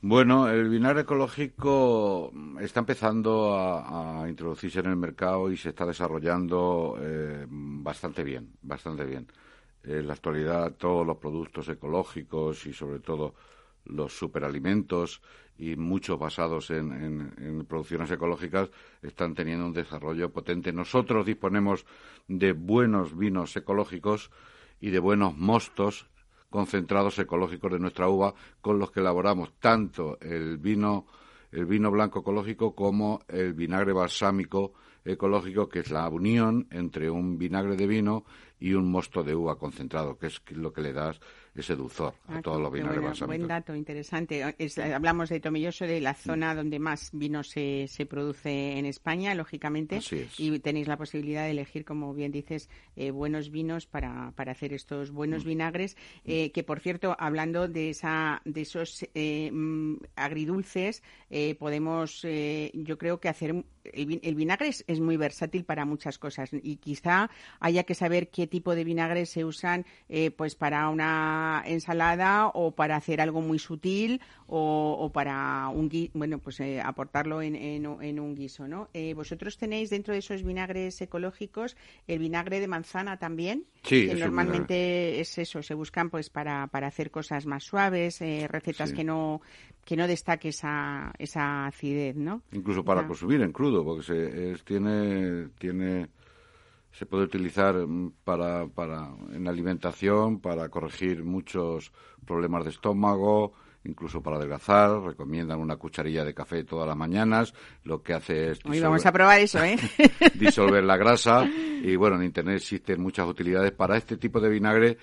Bueno, el vinagre ecológico está empezando a, a introducirse en el mercado y se está desarrollando eh, bastante bien, bastante bien. En la actualidad todos los productos ecológicos y sobre todo los superalimentos y muchos basados en, en- producciones ecológicas están teniendo un desarrollo potente. Nosotros disponemos de buenos vinos ecológicos y de buenos mostos concentrados ecológicos de nuestra uva con los que elaboramos tanto el vino el vino blanco ecológico como el vinagre balsámico ecológico, que es la unión entre un vinagre de vino y un mosto de uva concentrado, que es lo que le das ese dulzor a Ah, todos los vinagres bueno. Buen dato, interesante. Es- hablamos de Tomilloso, de la zona donde más vino se, se produce en España, lógicamente. Es. Y tenéis la posibilidad de elegir, como bien dices, eh, buenos vinos para, para hacer estos buenos Mm. vinagres. eh, que, por cierto, hablando de, esa, de esos eh, mm, agridulces, eh, podemos, eh, yo creo que hacer. El, el vinagre es, es muy versátil para muchas cosas y quizá haya que saber qué tipo de vinagres se usan eh, pues para una ensalada o para hacer algo muy sutil o, o para un bueno pues eh, aportarlo en, en, en un guiso no Eh, vosotros tenéis dentro de esos vinagres ecológicos el vinagre de manzana también Sí, que normalmente es eso se buscan pues para, para hacer cosas más suaves eh, recetas Sí. que no que no destaque esa esa acidez no Incluso para consumir en crudo, porque se, es- tiene, tiene, se puede utilizar mm, para, para, en alimentación, para corregir muchos problemas de estómago, incluso para adelgazar. Recomiendan una cucharilla de café todas las mañanas, lo que hace es hoy disolver- vamos a probar eso eh disolver la grasa. Y bueno en internet existen muchas utilidades para este tipo de vinagre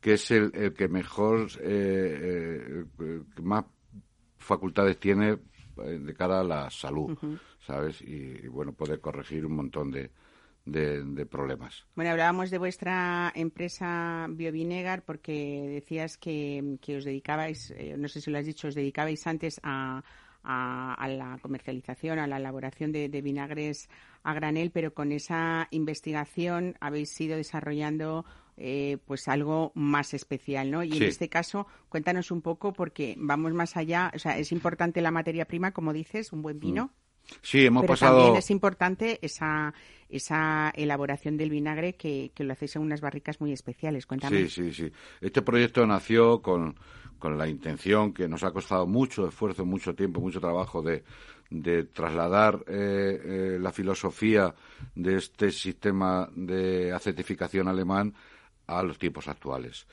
que es el, el que mejor eh, eh, más facultades tiene eh, de cara a la salud sabes y, y, bueno puede corregir un montón de, de, de problemas. Bueno, hablábamos de vuestra empresa Biovinegar porque decías que, que os dedicabais, eh, no sé si lo has dicho, os dedicabais antes a, a- a la comercialización, a la elaboración de, de vinagres a granel, pero con esa investigación habéis ido desarrollando eh, pues algo más especial, ¿no? Y Sí. en este caso, cuéntanos un poco porque vamos más allá, o sea, es importante la materia prima, como dices, un buen vino. sí hemos Pero pasado también es importante esa, esa elaboración del vinagre que, que lo hacéis en unas barricas muy especiales. Cuéntame. Sí, sí, sí. Este proyecto nació con, con la intención que nos ha costado mucho esfuerzo, mucho tiempo, mucho trabajo de, de trasladar eh, eh, la filosofía de este sistema de acetificación alemán a los tiempos actuales.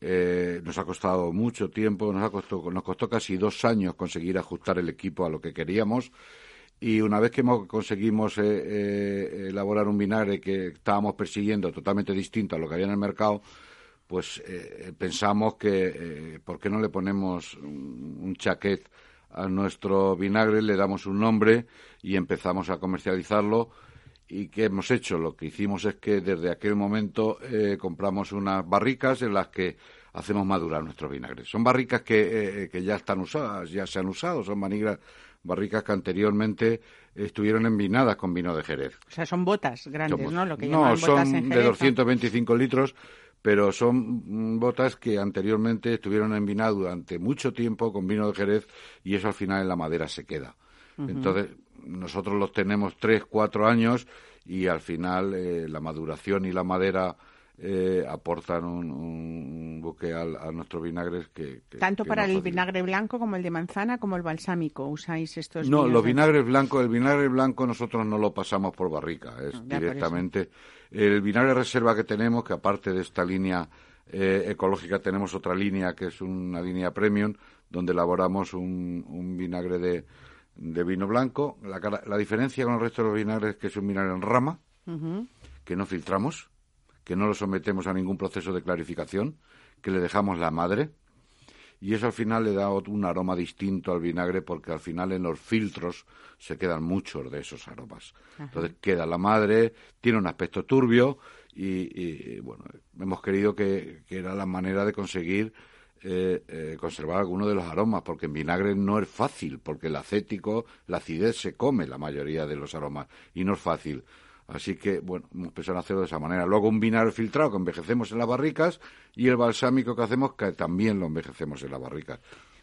Eh, nos ha costado mucho tiempo, nos, ha costado, nos costó casi dos años conseguir ajustar el equipo a lo que queríamos y una vez que conseguimos eh, eh, elaborar un vinagre que estábamos persiguiendo totalmente distinto a lo que había en el mercado, pues pensamos que por qué no le ponemos un chaquet a nuestro vinagre, le damos un nombre y empezamos a comercializarlo. ¿Y qué hemos hecho? Lo que hicimos es que desde aquel momento eh, compramos unas barricas en las que hacemos madurar nuestros vinagres. Son barricas que, eh, que ya están usadas, ya se han usado, son manigras- barricas que anteriormente estuvieron envinadas con vino de Jerez. O sea, son botas grandes, Somos- ¿no? Lo que no, botas son en de Jerez, ¿no? 225 litros, pero son mm, botas que anteriormente estuvieron envinadas durante mucho tiempo con vino de Jerez y eso al final en la madera se queda. Entonces, nosotros los tenemos tres, cuatro años y al final eh, la maduración y la madera eh, aportan un, un buque al- a nuestros vinagres que... que- Tanto que para el facilita. vinagre blanco como el de manzana como el balsámico. ¿Usáis estos No, los vinagres blancos, el vinagre blanco nosotros no lo pasamos por barrica, es ya, directamente. El vinagre reserva que tenemos, que aparte de esta línea eh, ecológica tenemos otra línea que es una línea premium, donde elaboramos un, un vinagre de, de vino blanco. La, cara- la diferencia con el resto de los vinagres es que es un vinagre en rama, que no filtramos, que no lo sometemos a ningún proceso de clarificación, que le dejamos la madre. Y eso al final le da un aroma distinto al vinagre porque al final en los filtros se quedan muchos de esos aromas. Entonces queda la madre, tiene un aspecto turbio y, y, bueno, hemos querido que, que era la manera de conseguir eh, eh, conservar algunos de los aromas, porque en vinagre no es fácil, porque el acético, la acidez se come la mayoría de los aromas y no es fácil. Así que, bueno, hemos pensado en hacerlo de esa manera. Luego un vinagre filtrado que envejecemos en las barricas y el balsámico que hacemos que también lo envejecemos en las barricas.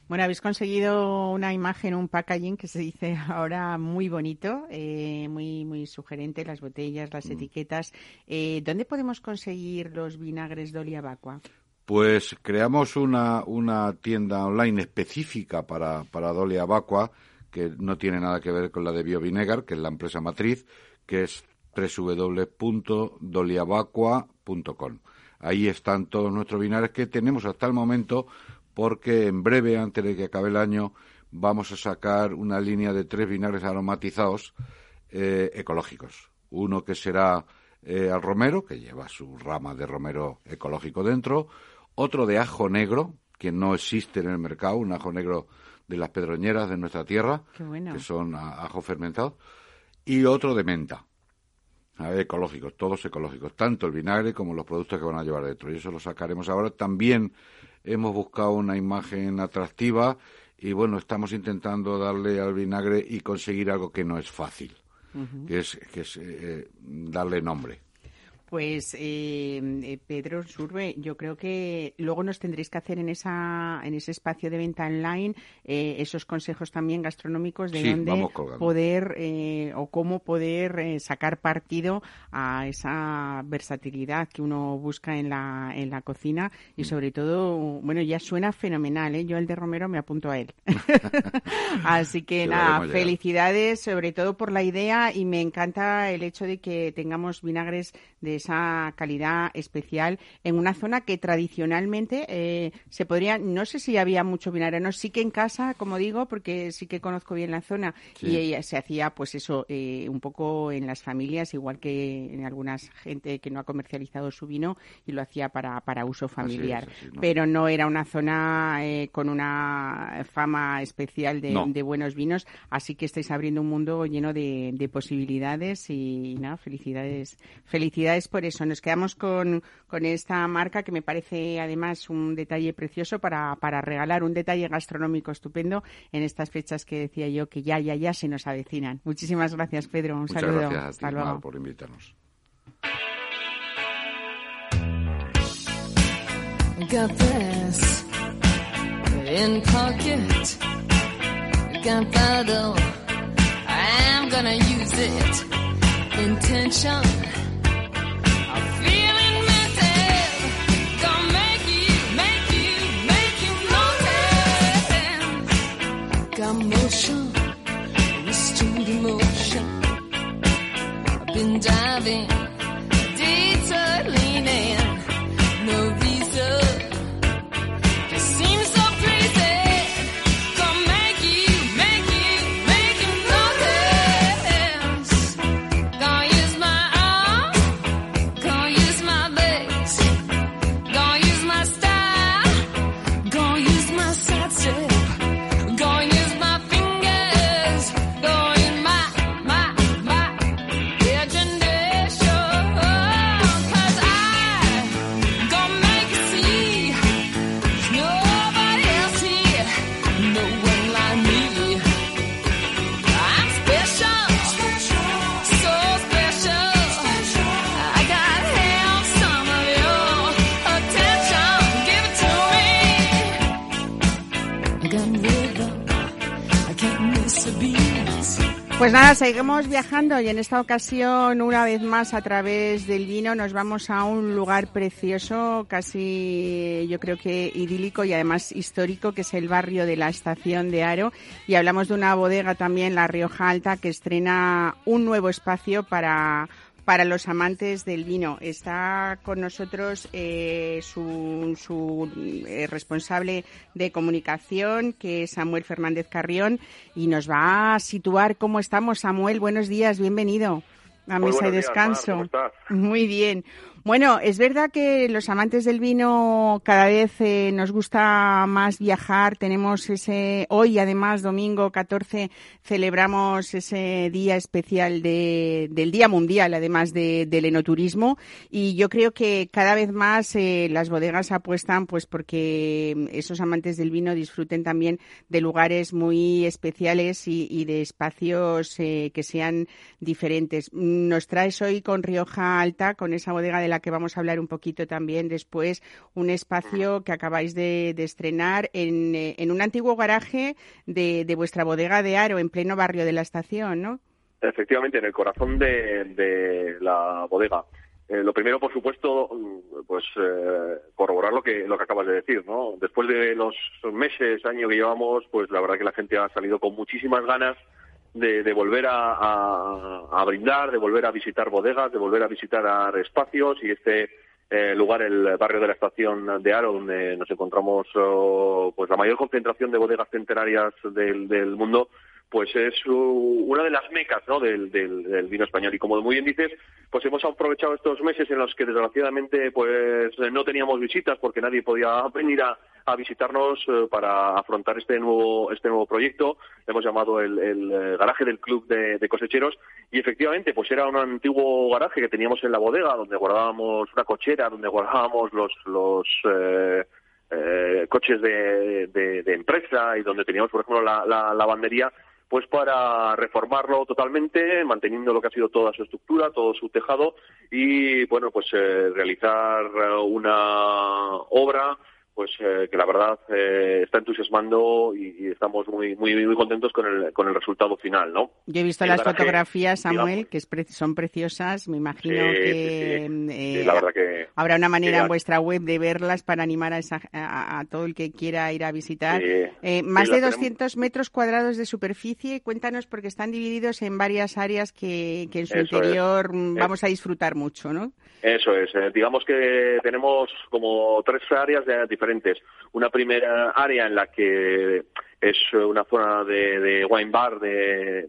Bueno, habéis conseguido una imagen, un packaging que se dice ahora muy bonito, eh, muy muy sugerente, las botellas, Mm. las etiquetas. Eh, ¿Dónde podemos conseguir los vinagres Dolia Vacua? Pues creamos una, una tienda online específica para, para Dole Abacua, que no tiene nada que ver con la de Biovinegar, que es la empresa matriz, que es www.doliabacua.com. Ahí están todos nuestros vinagres que tenemos hasta el momento, porque en breve, antes de que acabe el año, vamos a sacar una línea de tres vinagres aromatizados eh, ecológicos. Uno que será eh, al romero, que lleva su rama de romero ecológico dentro. Otro de ajo negro, que no existe en el mercado, un ajo negro de las pedroñeras de nuestra tierra, bueno. que son ajo fermentado. Y otro de menta. A ver, ecológicos, todos ecológicos, tanto el vinagre como los productos que van a llevar dentro. Y eso lo sacaremos ahora. También hemos buscado una imagen atractiva y bueno, estamos intentando darle al vinagre y conseguir algo que no es fácil, que es, que es eh, darle nombre. Pues eh, eh, Pedro Surbe, yo creo que luego nos tendréis que hacer en esa en ese espacio de venta online eh, esos consejos también gastronómicos de Sí, dónde poder eh, o cómo poder eh, sacar partido a esa versatilidad que uno busca en la en la cocina y Mm. sobre todo, bueno, ya suena fenomenal, ¿eh? Yo el de Romero me apunto a él. Así que nada, felicidades sobre todo por la idea y me encanta el hecho de que tengamos vinagres de esa calidad especial en una zona que tradicionalmente eh, se podría, no sé si había mucho vinagre, no, sí que en casa, como digo, porque sí que conozco bien la zona Sí. y ella se hacía pues eso eh, un poco en las familias, igual que en algunas gente que no ha comercializado su vino y lo hacía para, para uso familiar, así, ¿no? pero no era una zona eh, con una fama especial de, No. de buenos vinos, así que estáis abriendo un mundo lleno de, de posibilidades y nada, felicidades, felicidades por eso. Nos quedamos con, con esta marca que me parece además un detalle precioso para, para regalar, un detalle gastronómico estupendo en estas fechas que decía yo que ya, ya, ya se nos avecinan. Muchísimas gracias, Pedro. Un Muchas saludo. gracias a Hasta ti, luego. Mar, por invitarnos. Got this in pocket. Gunpowder. I'm gonna use it. Intention. Nada, seguimos viajando y en esta ocasión, una vez más, a través del vino, nos vamos a un lugar precioso, casi yo creo que idílico y además histórico, que es el barrio de la Estación de Aro. Y hablamos de una bodega también, La Rioja Alta, que estrena un nuevo espacio para para los amantes del vino. Está con nosotros eh, su, su, eh, responsable de comunicación, que es Samuel Fernández Carrión, y nos va a situar cómo estamos. Samuel, buenos días, bienvenido a Mesa y días, Descanso. Muy bien. Bueno, es verdad que los amantes del vino cada vez eh, nos gusta más viajar. Tenemos ese, hoy además, domingo 14, celebramos ese día especial de, del Día Mundial, además de, del enoturismo. Y yo creo que cada vez más eh, las bodegas apuestan pues porque esos amantes del vino disfruten también de lugares muy especiales y, y de espacios eh, que sean diferentes. Nos traes hoy con Rioja Alta, con esa bodega de la que vamos a hablar un poquito también después, un espacio que acabáis de, estrenar en, eh, en, un antiguo garaje de, vuestra bodega de Aro, en pleno barrio de la estación, ¿no? Efectivamente, en el corazón de, la bodega. Eh, lo primero, por supuesto, pues eh, corroborar lo que lo que acabas de decir, ¿no? Después de los meses, años que llevamos, pues la verdad que la gente ha salido con muchísimas ganas de, de volver a, a, brindar, de volver a visitar bodegas, de volver a visitar espacios y este eh, lugar el barrio de la estación de Aro, donde nos encontramos oh, pues la mayor concentración de bodegas centenarias del, del mundo, pues es uh, una de las mecas ¿no? del, del- del vino español. Y como muy bien dices, pues hemos aprovechado estos meses en los que desgraciadamente pues no teníamos visitas porque nadie podía venir a, a visitarnos eh, para afrontar este nuevo este nuevo proyecto. Hemos llamado el, el, eh, garaje del club de, de cosecheros y efectivamente pues era un antiguo garaje que teníamos en la bodega donde guardábamos una cochera, donde guardábamos los los eh, eh, coches de, de- de empresa y donde teníamos por ejemplo la, la lavandería pues para reformarlo totalmente, manteniendo lo que ha sido toda su estructura, todo su tejado y bueno, pues eh, realizar una obra pues eh, que la verdad eh, está entusiasmando y, y estamos muy muy muy contentos con el con el resultado final, ¿no? Yo he visto El las garaje, fotografías, Samuel, digamos. que es pre- son preciosas. Me imagino Sí, que sí, sí. eh, Sí, la verdad que habrá una manera que- en vuestra web de verlas para animar a, esa- a- a todo el que quiera ir a visitar. Eh, más de tenemos- 200 metros cuadrados de superficie. Cuéntanos porque están divididos en varias áreas que, que en su Eso interior mm, Es- vamos a disfrutar mucho, ¿no? Eso es. eh, digamos que tenemos como tres áreas de- diferentes. Una primera área en la que es una zona de, de wine bar, de,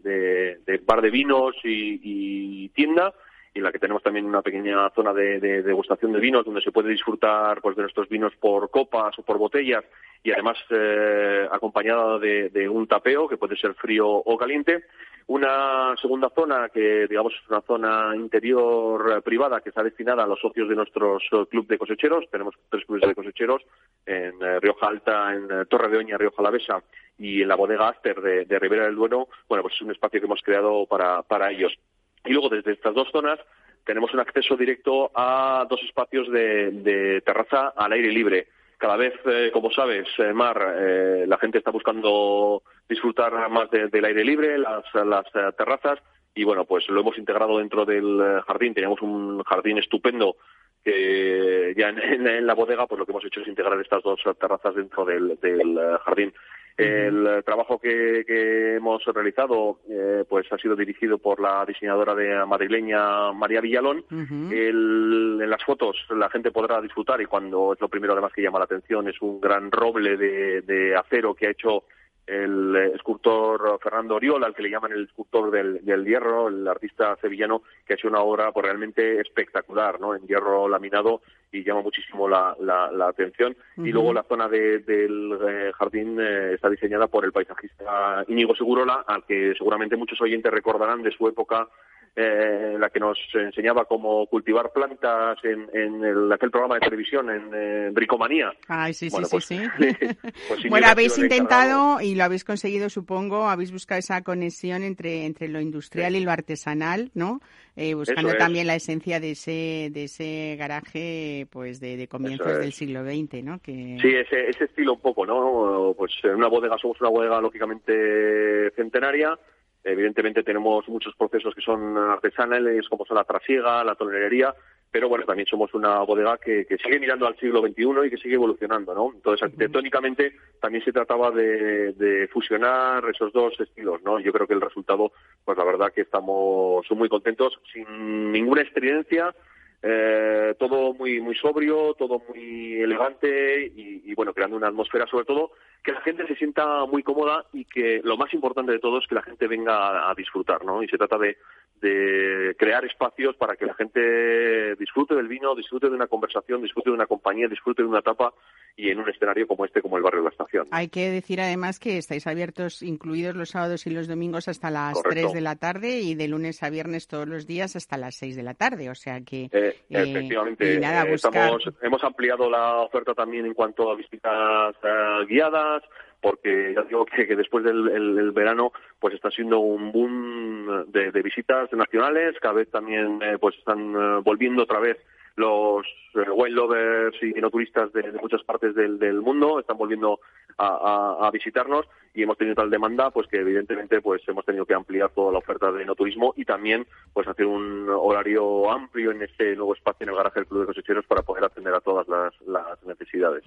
de- bar de vinos y, y tienda, en la que tenemos también una pequeña zona de, de degustación de vinos donde se puede disfrutar pues de nuestros vinos por copas o por botellas y además eh, acompañada de, un tapeo que puede ser frío o caliente. Una segunda zona que, digamos, es una zona interior eh, privada que está destinada a los socios de nuestros eh, club de cosecheros. Tenemos tres clubes de cosecheros en Rioja Alta, en Torre de Oña, Rioja Alavesa y en la bodega Aster de, de Ribera del Duero. Bueno, pues es un espacio que hemos creado para, para ellos. Y luego desde estas dos zonas tenemos un acceso directo a dos espacios de, de terraza al aire libre. Cada vez, eh, como sabes, eh, Mar, eh, la gente está buscando disfrutar más de- del aire libre, las, las eh, terrazas, y bueno, pues lo hemos integrado dentro del eh, jardín. Teníamos un jardín estupendo que ya en, en- la bodega, pues lo que hemos hecho es integrar estas dos terrazas dentro del, del, jardín. El trabajo que, que hemos realizado eh, pues ha sido dirigido por la diseñadora de madrileña María Villalón. El- en las fotos la gente podrá disfrutar y cuando es lo primero además que llama la atención es un gran roble de, de acero que ha hecho el eh, escultor Fernando Oriola, al que le llaman el escultor del, del hierro, el artista sevillano que ha hecho una obra pues, realmente espectacular, ¿no? En hierro laminado y llama muchísimo la, la, la atención. Y luego la zona de- del eh, jardín eh, está diseñada por el paisajista Íñigo Segurola, al que seguramente muchos oyentes recordarán de su época eh, la que nos enseñaba cómo cultivar plantas en, en el- aquel programa de televisión, en eh, Bricomanía. Ay, sí, sí, Bueno, sí, pues- sí. Pues Íñigo bueno, ha habéis intentado y lo habéis conseguido, supongo, habéis buscado esa conexión entre, entre lo industrial y lo artesanal, ¿no? Eh, buscando es. también la esencia de ese, de ese garaje, pues, de, de comienzos es. del siglo XX, ¿no? Que... Sí, ese, ese estilo un poco, ¿no? Pues en una bodega somos una bodega lógicamente centenaria. Evidentemente tenemos muchos procesos que son artesanales, como son la trasiega, la tonerería, pero bueno, también somos una bodega que, que sigue mirando al siglo XXI y que sigue evolucionando, ¿no? Entonces, arquitectónicamente también se trataba de, de fusionar esos dos estilos, ¿no? Yo creo que el resultado, pues la verdad que estamos muy contentos, sin ninguna experiencia, eh, todo muy muy sobrio, todo muy elegante y, y, bueno, creando una atmósfera sobre todo que la gente se sienta muy cómoda y que lo más importante de todo es que la gente venga a, disfrutar, ¿no? Y se trata de, de crear espacios para que la gente disfrute del vino, disfrute de una conversación, disfrute de una compañía, disfrute de una etapa y en un escenario como este, como el barrio de la estación. Hay que decir además que estáis abiertos, incluidos los sábados y los domingos, hasta las Correcto. 3 de la tarde y de lunes a viernes todos los días hasta las 6 de la tarde. O sea que. Eh, eh, efectivamente, y nada, eh, buscar- estamos, hemos ampliado la oferta también en cuanto a visitas eh, guiadas, porque ya digo que, que después del el- verano pues está siendo un boom de, de visitas nacionales, cada vez también eh, pues están eh, volviendo otra vez los eh, wine lovers y no turistas de, de muchas partes del, mundo están volviendo a, visitarnos y hemos tenido tal demanda pues que evidentemente pues hemos tenido que ampliar toda la oferta de no turismo y también pues hacer un horario amplio en este nuevo espacio en el garaje del Club de Cosecheros para poder atender a todas las, las necesidades.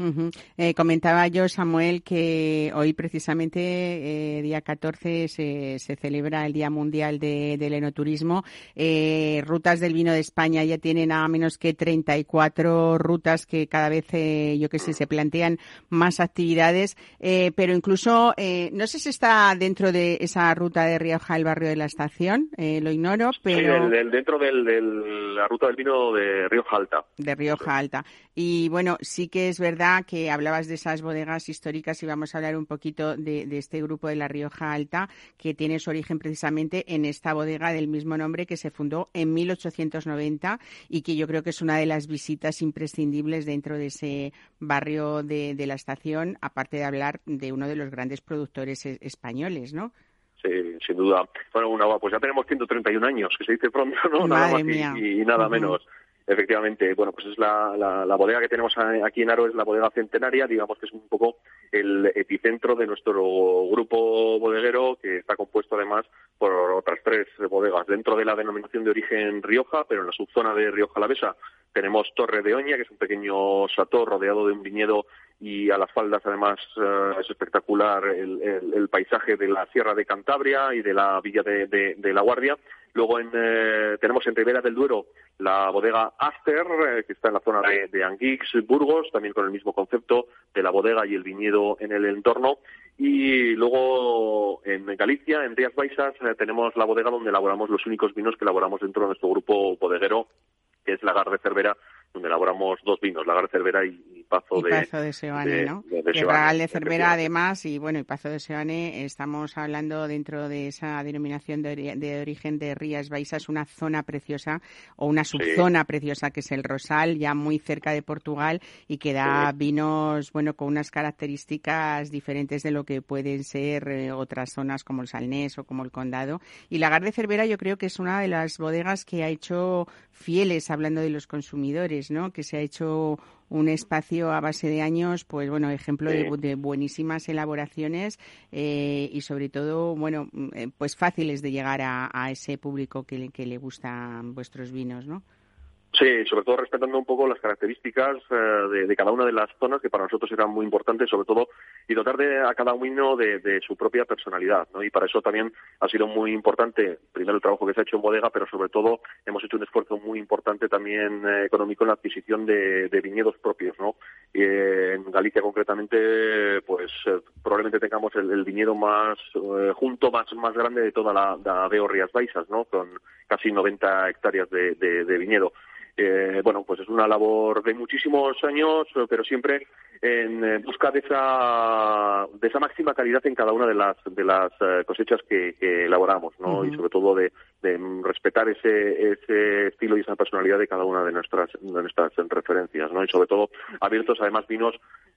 Eh, comentaba yo, Samuel, que hoy precisamente, eh, día 14, se, se celebra el Día Mundial de- del Enoturismo. Eh, Rutas del Vino de España ya tienen a menos que de 34 rutas que cada vez, eh, yo que sé, se plantean más actividades, eh, pero incluso, eh, no sé si está dentro de esa ruta de Rioja el barrio de la estación, lo ignoro, Sí, pero del- del- dentro de la ruta del vino de Rioja Alta. de Rioja Alta. Y bueno, sí que es verdad que hablabas de esas bodegas históricas y vamos a hablar un poquito de, de este grupo de la Rioja Alta, que tiene su origen precisamente en esta bodega del mismo nombre que se fundó en 1890 y que yo creo que es una de las visitas imprescindibles dentro de ese barrio de, de la estación, aparte de hablar de uno de los grandes productores e- españoles, ¿no? Sí, sin duda. Bueno, una, pues ya tenemos 131 años, que se dice pronto, ¿no? nada más y- mía. y, y nada menos. Efectivamente, bueno, pues es la, la, bodega que tenemos aquí en Aro, es la bodega centenaria, digamos que es un poco el epicentro de nuestro grupo bodeguero, que está compuesto además por otras tres bodegas dentro de la denominación de origen Rioja, pero en la subzona de Rioja Alavesa tenemos Torre de Oña, que es un pequeño chateau rodeado de un viñedo y a las faldas además eh, es espectacular el, paisaje de la Sierra de Cantabria y de la villa de- de La Guardia. Luego en, eh, tenemos en Ribera del Duero la bodega Aster, eh, que está en la zona de, de Anguix, Burgos, también con el mismo concepto de la bodega y el viñedo en el entorno. Y luego en Galicia, en Rías Baixas, eh, tenemos la bodega donde elaboramos los únicos vinos que elaboramos dentro de nuestro grupo bodeguero, que es Lagar de Cervera, donde elaboramos dos vinos, Lagar de Cervera y, Pazo Y de, Pazo de Seoane, de- ¿no? de- de Seoane, de Cervera, además, y bueno, y Pazo de Seoane, estamos hablando dentro de esa denominación de, ori- de origen de Rías Baixas, una zona preciosa o una subzona preciosa que es el Rosal, ya muy cerca de Portugal y que da vinos, bueno, con unas características diferentes de lo que pueden ser eh, otras zonas como el Salnés o como el Condado. Y Lagar de Cervera yo creo que es una de las bodegas que ha hecho fieles, hablando de los consumidores, ¿no? Que se ha hecho un espacio a base de años, pues bueno, ejemplo de, Sí. bu- de buenísimas elaboraciones eh, y sobre todo, bueno, eh, pues fáciles de llegar a, a ese público que le, que le gustan vuestros vinos, ¿no? Sí, sobre todo respetando un poco las características eh, de, de cada una de las zonas que para nosotros eran muy importantes, sobre todo, y dotar de, a cada vino de, de su propia personalidad, ¿no? Y para eso también ha sido muy importante, primero el trabajo que se ha hecho en bodega, pero sobre todo hemos hecho un esfuerzo muy importante también eh, económico en la adquisición de, de viñedos propios, ¿no? Eh, en Galicia concretamente, pues eh, probablemente tengamos el, el viñedo más junto, más, más grande de toda la, la Veo Rías Baixas, ¿no? Con casi 90 hectáreas de, de- de viñedo. Eh, bueno, pues es una labor de muchísimos años, eh, pero siempre en eh, busca de esa, de esa máxima calidad en cada una de las, de las eh, cosechas que, que elaboramos, ¿no? Y sobre todo de, de respetar ese, ese estilo y esa personalidad de cada una de nuestras, de nuestras referencias, ¿no? Y sobre todo abiertos además vinos,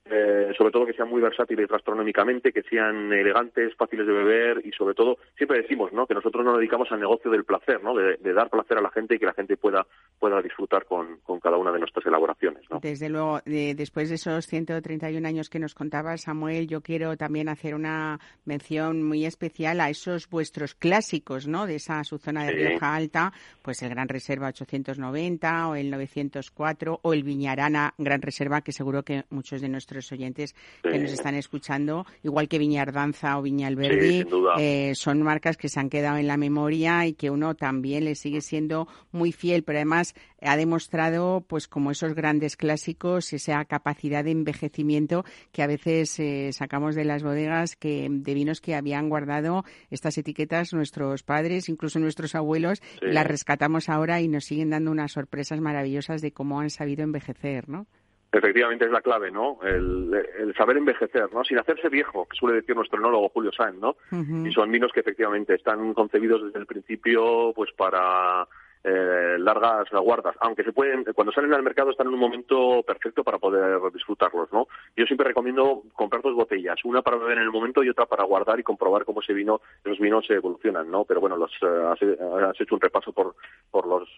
eh, sobre todo que sean muy versátiles gastronómicamente, que sean elegantes, fáciles de beber y sobre todo, siempre decimos, ¿no? Que nosotros nos dedicamos al negocio del placer, ¿no? De, dar placer a la gente y que la gente pueda, pueda disfrutar con, con cada una de nuestras elaboraciones, ¿no? Desde luego, de- después de esos 131 años que nos contaba Samuel, yo quiero también hacer una mención muy especial a esos vuestros clásicos, ¿no? De esa subzona de Sí. Rioja Alta, pues el Gran Reserva 890 o el 904 o el Viñarana Gran Reserva, que seguro que muchos de nuestros oyentes que nos están escuchando, igual que Viñardanza o Sí, duda. eh, son marcas que se han quedado en la memoria y que uno también le sigue siendo muy fiel, pero además ha demostrado, pues como esos grandes clásicos, esa capacidad de envejecimiento que a veces eh, sacamos de las bodegas que de vinos que habían guardado estas etiquetas nuestros padres, incluso nuestros abuelos, y Sí. las rescatamos ahora y nos siguen dando unas sorpresas maravillosas de cómo han sabido envejecer, ¿no? Efectivamente es la clave, ¿no? El, el saber envejecer, ¿no? Sin hacerse viejo, que suele decir nuestro enólogo Julio Sáenz, ¿no? Y son vinos que efectivamente están concebidos desde el principio, pues para eh, largas guardas, aunque se pueden, cuando salen al mercado están en un momento perfecto para poder disfrutarlos, ¿no? Yo siempre recomiendo comprar dos botellas, una para beber en el momento y otra para guardar y comprobar cómo ese vino, esos vinos se evolucionan, ¿no? Pero bueno, los, eh, has, hecho un repaso por, por las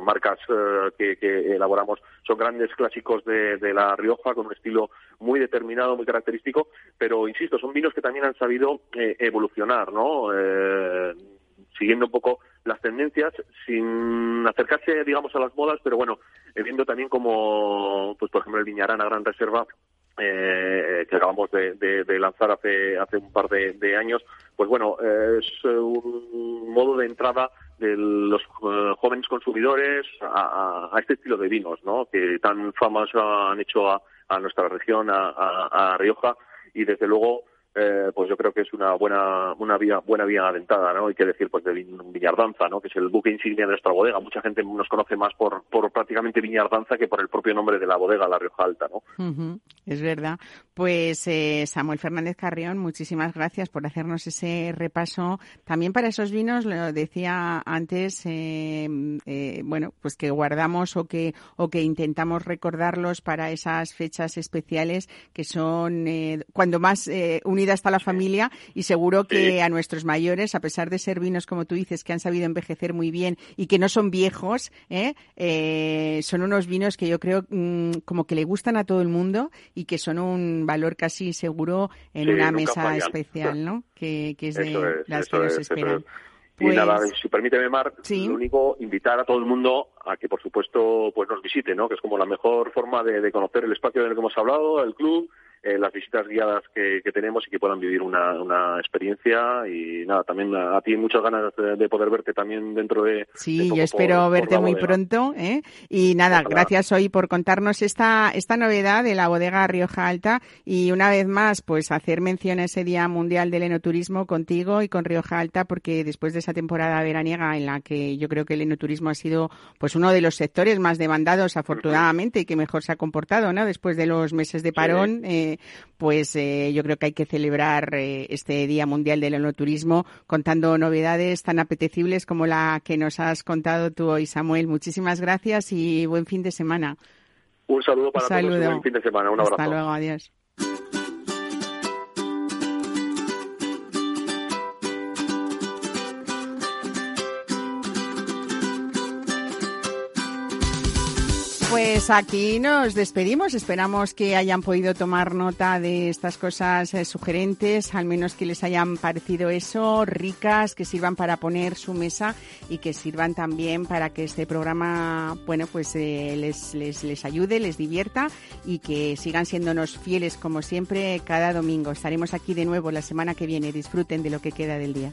marcas eh, que, que elaboramos, son grandes clásicos de, de La Rioja con un estilo muy determinado, muy característico, pero insisto, son vinos que también han sabido eh, evolucionar, ¿no? Eh, siguiendo un poco las tendencias sin acercarse, digamos, a las modas, pero bueno, eh, viendo también como, pues por ejemplo, el Viñarana Gran Reserva eh, que acabamos de, lanzar hace, hace un par de, de años, pues bueno, eh, es un modo de entrada de los eh, jóvenes consumidores a, a- este estilo de vinos, ¿no? Que tan famas han hecho a, a nuestra región, a Rioja, y desde luego, eh, pues yo creo que es una buena una vía buena vía adentrada, ¿no? Hay que decir pues de Viñardanza, ¿no? Que es el buque insignia de nuestra bodega. Mucha gente nos conoce más por por prácticamente Viñardanza que por el propio nombre de la bodega, la Rioja Alta, ¿no? Es verdad. Pues eh, Samuel Fernández Carrión, muchísimas gracias por hacernos ese repaso. También para esos vinos, lo decía antes, eh, bueno, pues que guardamos o que o que intentamos recordarlos para esas fechas especiales que son cuando más eh, unida está la familia y seguro que Sí. a nuestros mayores, a pesar de ser vinos como tú dices que han sabido envejecer muy bien y que no son viejos, ¿eh? Eh, son unos vinos que yo creo mm, como que le gustan a todo el mundo y que son un valor casi seguro en Sí, una mesa fallan. especial, ¿no? Que, que es de es, las que nos es, esperan. es. Y Pues- nada, si permíteme, Mar, Sí. lo único, invitar a todo el mundo a que, por supuesto, pues nos visite, ¿no? Que es como la mejor forma de, de conocer el espacio del que hemos hablado, el club, eh, las visitas guiadas que, que tenemos y que puedan vivir una, una experiencia. Y nada, también a, ti muchas ganas de, de poder verte también dentro de... de Sí, poco yo espero por- verte muy bodega. pronto. ¿eh? Y nada, Ojalá. gracias hoy por contarnos esta, esta novedad de la bodega Rioja Alta y una vez más, pues hacer mención a ese Día Mundial del Enoturismo contigo y con Rioja Alta, porque después de esa temporada veraniega en la que yo creo que el enoturismo ha sido pues uno de los sectores más demandados, afortunadamente, y que mejor se ha comportado, ¿no? Después de los meses de parón, eh, pues eh, yo creo que hay que celebrar eh, este Día Mundial del Enoturismo contando novedades tan apetecibles como la que nos has contado tú hoy, Samuel. Muchísimas gracias y buen fin de semana. Un saludo para Un todos y buen fin de semana. Un Hasta abrazo. luego, adiós. Pues aquí nos despedimos. Esperamos que hayan podido tomar nota de estas cosas eh, sugerentes, al menos que les hayan parecido eso, ricas, que sirvan para poner su mesa y que sirvan también para que este programa, bueno, pues eh, les, les, les ayude, les divierta y que sigan siéndonos fieles como siempre cada domingo. Estaremos aquí de nuevo la semana que viene. Disfruten de lo que queda del día.